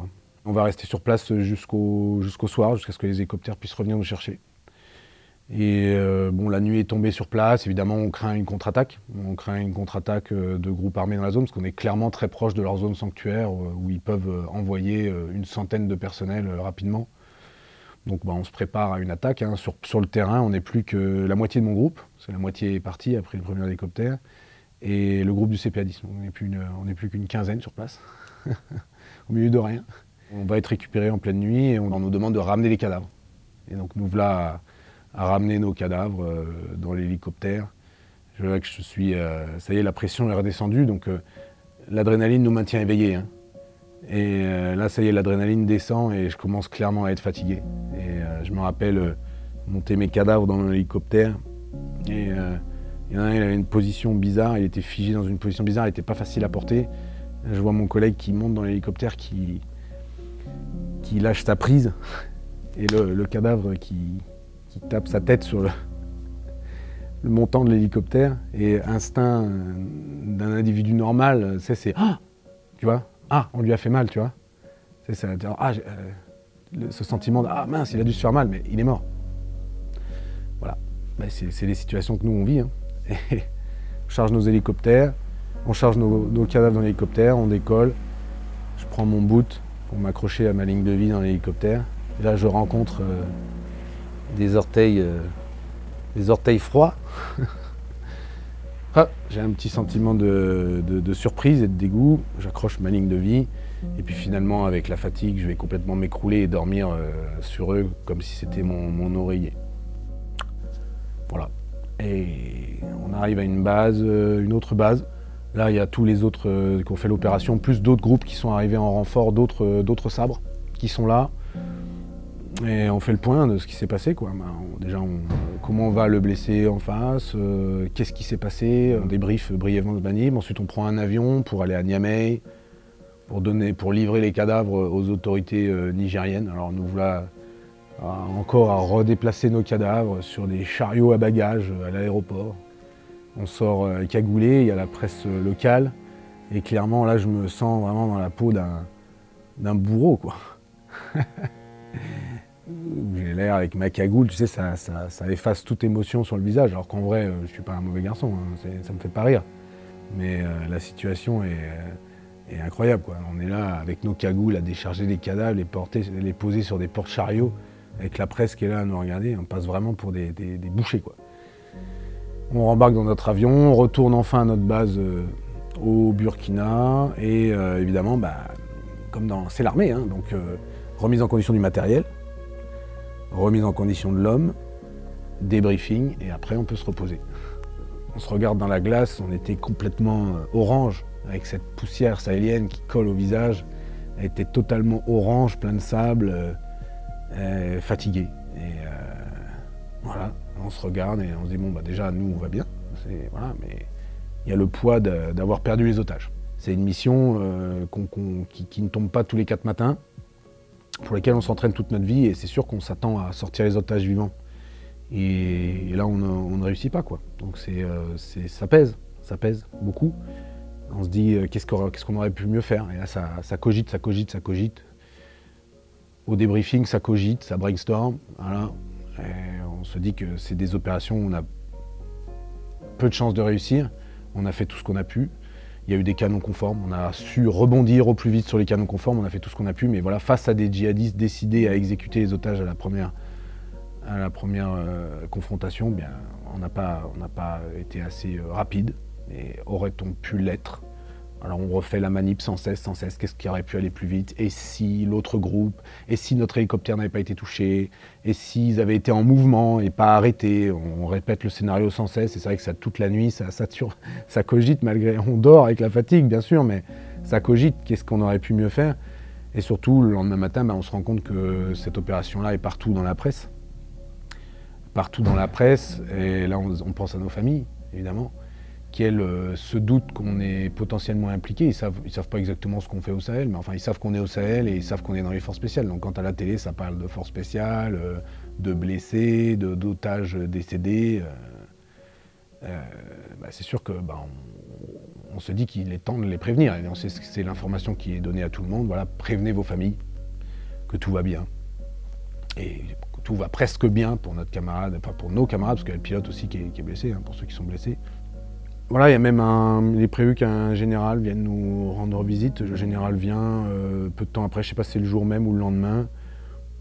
On va rester sur place jusqu'au soir, jusqu'à ce que les hélicoptères puissent revenir nous chercher. Et euh, bon, la nuit est tombée sur place. Évidemment, on craint une contre-attaque. On craint une contre-attaque euh, de groupes armés dans la zone, parce qu'on est clairement très proche de leur zone sanctuaire, euh, où ils peuvent envoyer une centaine de personnels rapidement. Donc bah, on se prépare à une attaque. Hein. Sur, le terrain, on n'est plus que la moitié de mon groupe. La moitié est partie après le premier hélicoptère. Et le groupe du CPA-10. On n'est plus qu'une quinzaine sur place, *laughs* au milieu de rien. On va être récupéré en pleine nuit et on nous demande de ramener les cadavres. Et donc nous voilà à, ramener nos cadavres euh, dans l'hélicoptère. Je vois que je suis... Euh, ça y est, la pression est redescendue, donc euh, l'adrénaline nous maintient éveillés. Hein. Et là, ça y est, l'adrénaline descend et je commence clairement à être fatigué. Et je me rappelle monter mes cadavres dans l'hélicoptère. Et il y en a un, il avait une position bizarre, il était figé dans une position bizarre, il n'était pas facile à porter. Je vois mon collègue qui monte dans l'hélicoptère, qui, lâche sa prise, et le, cadavre qui, tape sa tête sur le, montant de l'hélicoptère. Et instinct d'un individu normal, c'est ah tu vois, ah, on lui a fait mal, tu vois. Ah, euh, ce sentiment de ah mince, il a dû se faire mal, mais il est mort. Voilà, ben, c'est les situations que nous on vit. Hein on charge nos hélicoptères, on charge nos, cadavres dans l'hélicoptère, on décolle. Je prends mon boot pour m'accrocher à ma ligne de vie dans l'hélicoptère. Et là, je rencontre euh, des orteils, euh, des orteils froids. *laughs* Ah, j'ai un petit sentiment de, surprise et de dégoût. J'accroche ma ligne de vie. Et puis finalement, avec la fatigue, je vais complètement m'écrouler et dormir euh, sur eux comme si c'était mon oreiller. Voilà. Et on arrive à une base, euh, une autre base. Là, il y a tous les autres euh, qui ont fait l'opération, plus d'autres groupes qui sont arrivés en renfort, d'autres euh, sabres qui sont là. Et on fait le point de ce qui s'est passé. Quoi. Ben, déjà, comment va le blessé en face Qu'est-ce qui s'est passé? On débriefe brièvement de Banib. Ensuite, on prend un avion pour aller à Niamey, pour, donner, pour livrer les cadavres aux autorités nigériennes. Alors, nous voilà encore à redéplacer nos cadavres sur des chariots à bagages à l'aéroport. On sort euh, cagoulé, il y a la presse locale, et clairement là je me sens vraiment dans la peau d'un bourreau quoi. *laughs* J'ai l'air avec ma cagoule, tu sais, ça, efface toute émotion sur le visage, alors qu'en vrai, euh, je suis pas un mauvais garçon, hein, ça me fait pas rire. Mais euh, la situation est, incroyable, quoi. On est là avec nos cagoules à décharger les cadavres, les, porter, les poser sur des portes-chariots avec la presse qui est là à nous regarder, on passe vraiment pour des, bouchers. Quoi. On rembarque dans notre avion, on retourne enfin à notre base euh, au Burkina, et euh, évidemment, bah, comme dans. C'est l'armée, hein, donc euh, remise en condition du matériel, remise en condition de l'homme, débriefing, et après on peut se reposer. On se regarde dans la glace, on était complètement orange, avec cette poussière sahélienne qui colle au visage. Elle était totalement orange, plein de sable. Euh, fatigué. Et euh, voilà, on se regarde et on se dit bon bah déjà nous on va bien, mais il y a le poids d'avoir perdu les otages. C'est une mission euh, qui, ne tombe pas tous les quatre matins, pour laquelle on s'entraîne toute notre vie et c'est sûr qu'on s'attend à sortir les otages vivants. Et, là on, ne réussit pas quoi. Donc c'est, ça pèse, ça pèse beaucoup. On se dit qu'est-ce qu'on aurait pu mieux faire? Et là ça cogite, ça cogite, ça cogite. Au débriefing, ça cogite, ça brainstorm. on se dit que c'est des opérations où on a peu de chances de réussir. On a fait tout ce qu'on a pu. Il y a eu des canons conformes, on a su rebondir au plus vite sur les canons conformes, on a fait tout ce qu'on a pu, mais voilà, face à des djihadistes décidés à exécuter les otages à la première, euh, confrontation, bien, on n'a pas, pas, été assez euh, rapide, et aurait-on pu l'être? Alors on refait la manip sans cesse, sans cesse, qu'est-ce qui aurait pu aller plus vite? Et si l'autre groupe Et si notre hélicoptère n'avait pas été touché? Et s'ils avaient été en mouvement et pas arrêtés? On répète le scénario sans cesse, et c'est vrai que ça toute la nuit, ça, *laughs* cogite malgré... On dort avec la fatigue bien sûr, mais ça cogite, qu'est-ce qu'on aurait pu mieux faire? Et surtout, le lendemain matin, ben, on se rend compte que cette opération-là est partout dans la presse. Partout dans la presse, et là on pense à nos familles, évidemment qui elles se doutent qu'on est potentiellement impliqué. Ils savent, ils savent pas exactement ce qu'on fait au Sahel, mais enfin ils savent qu'on est au Sahel et ils savent qu'on est dans les forces spéciales. Donc quand à la télé ça parle de forces spéciales, euh, de blessés, d'otages décédés, euh, euh, bah, c'est sûr que bah, on, se dit qu'il est temps de les prévenir. C'est l'information qui est donnée à tout le monde. Voilà, prévenez vos familles que tout va bien. Et tout va presque bien pour notre camarade, enfin pour nos camarades, parce qu'il y a le pilote aussi qui est, blessé, hein, pour ceux qui sont blessés. Voilà, il y a même il est prévu qu'un général vienne nous rendre visite. Le général vient euh, peu de temps après, je ne sais pas si c'est le jour même ou le lendemain.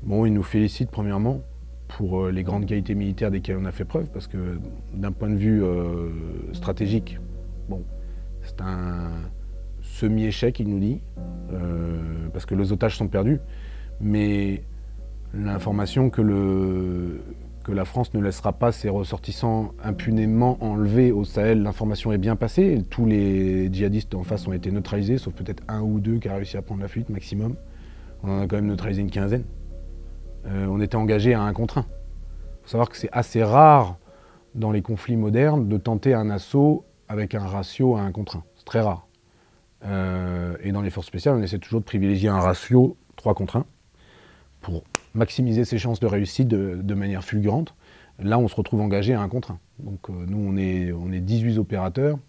Bon, il nous félicite premièrement pour euh, les grandes qualités militaires desquelles on a fait preuve, parce que d'un point de vue euh, stratégique, bon, c'est un semi-échec, il nous dit, parce que les otages sont perdus, mais l'information que le, que la France ne laissera pas ses ressortissants impunément enlevés au Sahel. L'information est bien passée. Tous les djihadistes en face ont été neutralisés, sauf peut-être un ou deux qui a réussi à prendre la fuite maximum. On en a quand même neutralisé une quinzaine. Euh, on était engagé à un contre un. Il faut savoir que c'est assez rare dans les conflits modernes de tenter un assaut avec un ratio à un contre un. C'est très rare. Euh, et dans les forces spéciales, on essaie toujours de privilégier un ratio 3 contre 1 pour maximiser ses chances de réussite de, manière fulgurante. Là, on se retrouve engagé à un contre un. Donc euh, nous, on est, on est 18 opérateurs,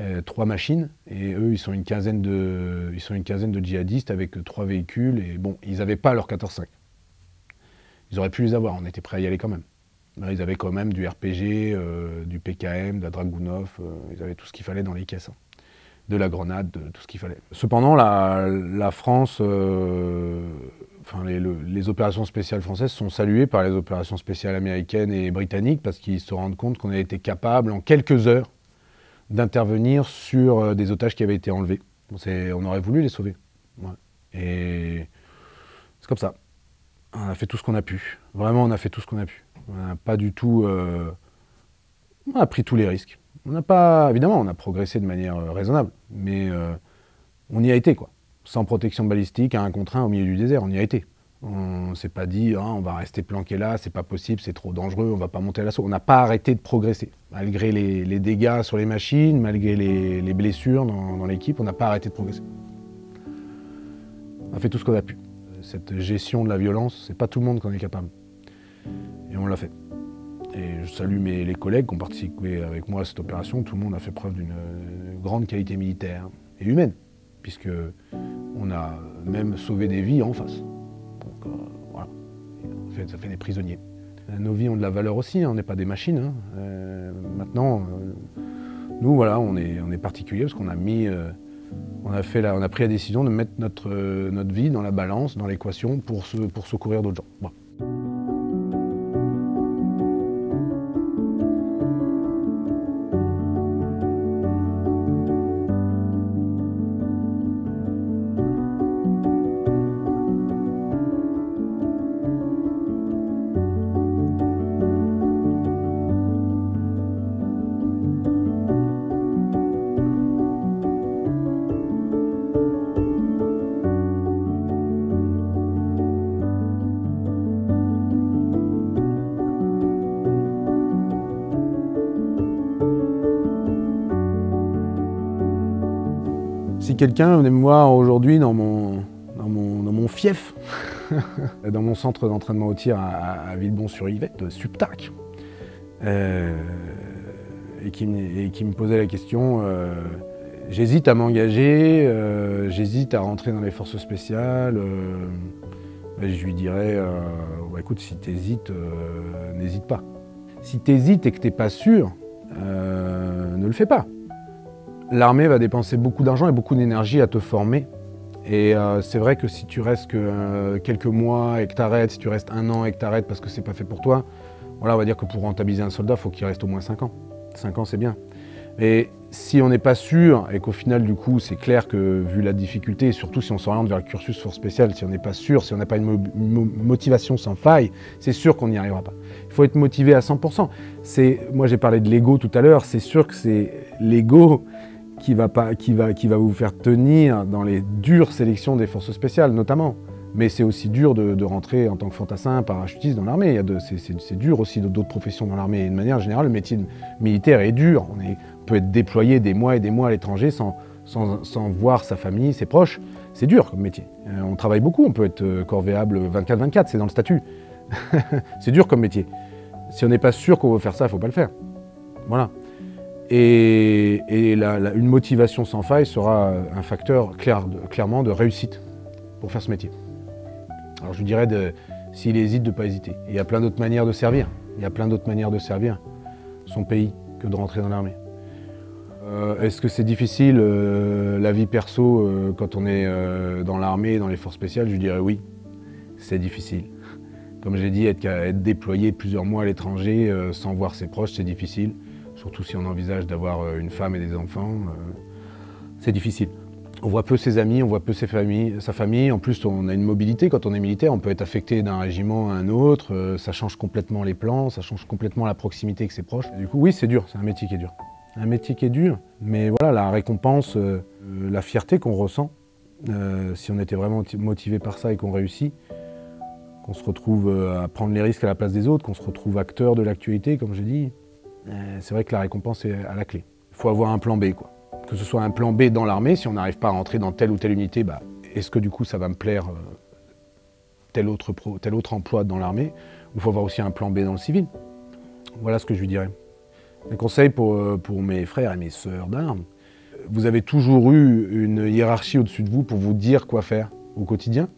euh, 3 machines, et eux, ils sont une quinzaine de, ils sont une quinzaine de djihadistes avec 3 véhicules, et bon, ils n'avaient pas leur 14-5. Ils auraient pu les avoir, on était prêts à y aller quand même. ils avaient quand même du RPG, euh, du PKM, de la Dragunov, euh, ils avaient tout ce qu'il fallait dans les caisses. Hein. De la grenade, de tout ce qu'il fallait. Cependant, la France les, opérations spéciales françaises sont saluées par les opérations spéciales américaines et britanniques parce qu'ils se rendent compte qu'on a été capable en quelques heures d'intervenir sur euh, des otages qui avaient été enlevés. On aurait voulu les sauver. Et c'est comme ça. On a fait tout ce qu'on a pu. Vraiment, on a fait tout ce qu'on a pu. On n'a pas du tout. Euh, on a pris tous les risques. On n'a pas. Évidemment, on a progressé de manière euh, raisonnable, mais on y a été, quoi sans protection balistique, à un contre un au milieu du désert. On y a été. On ne s'est pas dit, ah, on va rester planqué là, c'est pas possible, c'est trop dangereux, on va pas monter à l'assaut. On n'a pas arrêté de progresser. Malgré les, dégâts sur les machines, malgré les, blessures dans, l'équipe, on n'a pas arrêté de progresser. On a fait tout ce qu'on a pu. Cette gestion de la violence, c'est pas tout le monde qui en est capable. Et on l'a fait. Et je salue mes, les collègues qui ont participé avec moi à cette opération. Tout le monde a fait preuve d'une grande qualité militaire et humaine puisque on a même sauvé des vies en face. Donc euh, voilà, ça fait, des prisonniers. Nos vies ont de la valeur aussi, hein, on n'est pas des machines. Hein. Euh, maintenant, euh, nous voilà, on est, on est particulier parce qu'on a pris la décision de mettre notre, vie dans la balance, dans l'équation pour, secourir d'autres gens. Quelqu'un venait me voir aujourd'hui dans mon, dans mon, fief, *laughs* dans mon centre d'entraînement au tir à, Villebon-sur-Yvette, de Subtac, euh, et, qui me, posait la question, euh, j'hésite à m'engager, euh, j'hésite à rentrer dans les forces spéciales, je lui dirais, bah, écoute, si tu hésites, n'hésite pas. Si tu hésites et que tu n'es pas sûr, ne le fais pas. L'armée va dépenser beaucoup d'argent et beaucoup d'énergie à te former. Et euh, c'est vrai que si tu restes euh, quelques mois et que tu arrêtes, si tu restes un an et que tu arrêtes parce que c'est pas fait pour toi, voilà, on va dire que pour rentabiliser un soldat, il faut qu'il reste au moins 5 ans. 5 ans, c'est bien. Mais si on n'est pas sûr et qu'au final, du coup, c'est clair que vu la difficulté, et surtout si on s'oriente vers le cursus force spéciale, si on n'est pas sûr, si on n'a pas une, motivation sans faille, c'est sûr qu'on n'y arrivera pas. Il faut être motivé à 100%. Moi, j'ai parlé de l'ego tout à l'heure, c'est sûr que c'est l'ego qui va, pas, qui, va, qui va vous faire tenir dans les dures sélections des forces spéciales, notamment. Mais c'est aussi dur de, rentrer en tant que fantassin, parachutiste dans l'armée. C'est dur aussi d'autres professions dans l'armée. De manière générale, le métier militaire est dur. On, peut être déployé des mois et des mois à l'étranger sans, sans, voir sa famille, ses proches. C'est dur comme métier. Euh, on travaille beaucoup, on peut être euh, corvéable 24-24, c'est dans le statut. *laughs* c'est dur comme métier. Si on n'est pas sûr qu'on veut faire ça, il ne faut pas le faire. Voilà. Et, une motivation sans faille sera un facteur clairement de réussite pour faire ce métier. Alors je lui dirais, s'il hésite, de ne pas hésiter. il y a plein d'autres manières de servir. Il y a plein d'autres manières de servir son pays que de rentrer dans l'armée. Euh, est-ce que c'est difficile, euh, la vie perso, euh, quand on est dans l'armée, dans les forces spéciales? Je dirais oui, c'est difficile. Comme j'ai dit, être, déployé plusieurs mois à l'étranger sans voir ses proches, c'est difficile surtout si on envisage d'avoir euh, une femme et des enfants, euh, c'est difficile. On voit peu ses amis, on voit peu sa famille. En plus, on a une mobilité quand on est militaire. On peut être affecté d'un régiment à un autre. Euh, ça change complètement les plans, ça change complètement la proximité avec ses proches. Du coup, oui, c'est dur. C'est un métier qui est dur. Un métier qui est dur, mais voilà, la récompense, la fierté qu'on ressent, si on était vraiment motivé par ça et qu'on réussit, qu'on se retrouve à prendre les risques à la place des autres, qu'on se retrouve acteur de l'actualité, comme j'ai dit, c'est vrai que la récompense est à la clé. Il faut avoir un plan B, quoi. Que ce soit un plan B dans l'armée, si on n'arrive pas à rentrer dans telle ou telle unité, bah, est-ce que du coup ça va me plaire euh, tel, autre tel autre emploi dans l'armée il faut avoir aussi un plan B dans le civil? Voilà ce que je lui dirais. Un conseil pour, euh, pour mes frères et mes sœurs d'armes. Vous avez toujours eu une hiérarchie au-dessus de vous pour vous dire quoi faire au quotidien.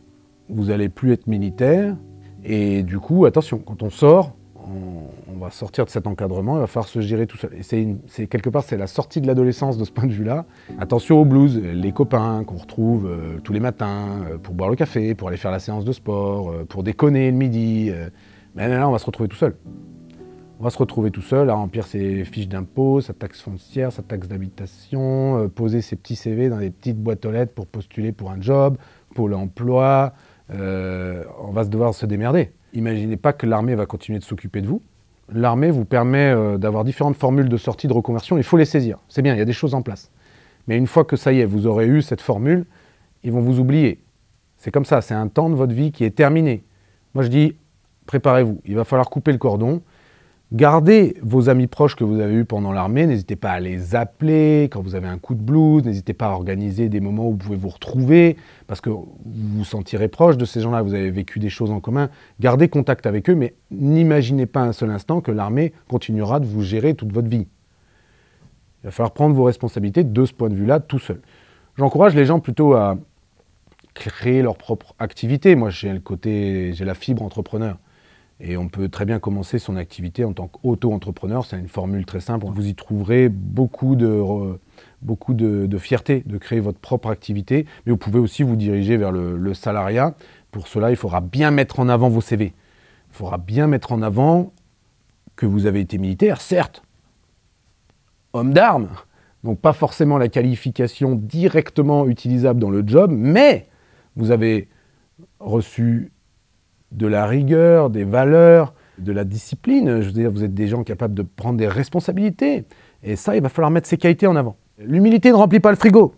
Vous n'allez plus être militaire. Et du coup, attention, quand on sort, on, va sortir de cet encadrement, il va falloir se gérer tout seul. Et c'est quelque part, c'est la sortie de l'adolescence de ce point de vue-là. Attention aux blues, les copains qu'on retrouve euh, tous les matins euh, pour boire le café, pour aller faire la séance de sport, euh, pour déconner le midi. mais là, on va se retrouver tout seul. On va se retrouver tout seul à remplir ses fiches d'impôt, sa taxe foncière, sa taxe d'habitation, poser ses petits CV dans des petites boîtes aux lettres pour postuler pour un job, pour l'emploi. on va se devoir se démerder. Imaginez pas que l'armée va continuer de s'occuper de vous. L'armée vous permet euh, d'avoir différentes formules de sortie, de reconversion. Il faut les saisir. C'est bien, il y a des choses en place. Mais une fois que ça y est, vous aurez eu cette formule, ils vont vous oublier. C'est comme ça, c'est un temps de votre vie qui est terminé. Moi je dis, préparez-vous. Il va falloir couper le cordon. Gardez vos amis proches que vous avez eus pendant l'armée, n'hésitez pas à les appeler quand vous avez un coup de blues, n'hésitez pas à organiser des moments où vous pouvez vous retrouver, parce que vous vous sentirez proche de ces gens-là, vous avez vécu des choses en commun. Gardez contact avec eux, mais n'imaginez pas un seul instant que l'armée continuera de vous gérer toute votre vie. Il va falloir prendre vos responsabilités de ce point de vue-là tout seul. J'encourage les gens plutôt à créer leur propre activité. Moi, j'ai le côté, j'ai la fibre entrepreneur. Et on peut très bien commencer son activité en tant qu'auto-entrepreneur. C'est une formule très simple. Vous y trouverez beaucoup de, beaucoup de, fierté de créer votre propre activité. Mais vous pouvez aussi vous diriger vers le, salariat. Pour cela, il faudra bien mettre en avant vos CV. Il faudra bien mettre en avant que vous avez été militaire, certes, homme d'armes, donc pas forcément la qualification directement utilisable dans le job, mais vous avez reçu de la rigueur, des valeurs, de la discipline. Je veux dire, vous êtes des gens capables de prendre des responsabilités. Et ça, il va falloir mettre ces qualités en avant. L'humilité ne remplit pas le frigo.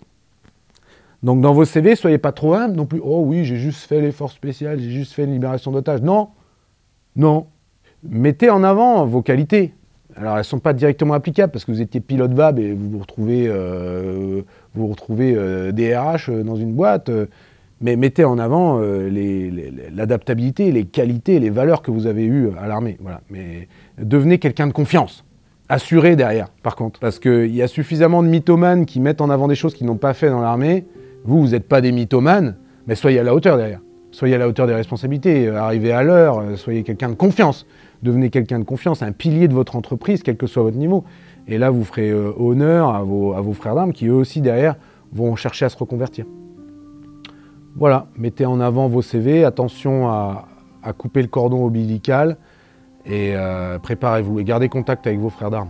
Donc dans vos CV, soyez pas trop humble non plus. Oh oui, j'ai juste fait l'effort spécial, j'ai juste fait une libération d'otages. Non, non. Mettez en avant vos qualités. Alors elles ne sont pas directement applicables parce que vous étiez pilote VAB et vous vous retrouvez, euh, vous retrouvez euh, DRH dans une boîte mais mettez en avant euh, l'adaptabilité, les, qualités, les valeurs que vous avez eues à l'armée. Mais devenez quelqu'un de confiance. Assuré derrière, par contre. Parce qu'il y a suffisamment de mythomanes qui mettent en avant des choses qu'ils n'ont pas fait dans l'armée. Vous, vous n'êtes pas des mythomanes, mais soyez à la hauteur derrière. Soyez à la hauteur des responsabilités, euh, arrivez à l'heure, euh, soyez quelqu'un de confiance. Devenez quelqu'un de confiance, un pilier de votre entreprise, quel que soit votre niveau. Et là, vous ferez euh, honneur à vos frères d'armes qui, eux aussi, derrière, vont chercher à se reconvertir. Voilà, mettez en avant vos CV, attention à, couper le cordon ombilical et euh, préparez-vous et gardez contact avec vos frères d'armes.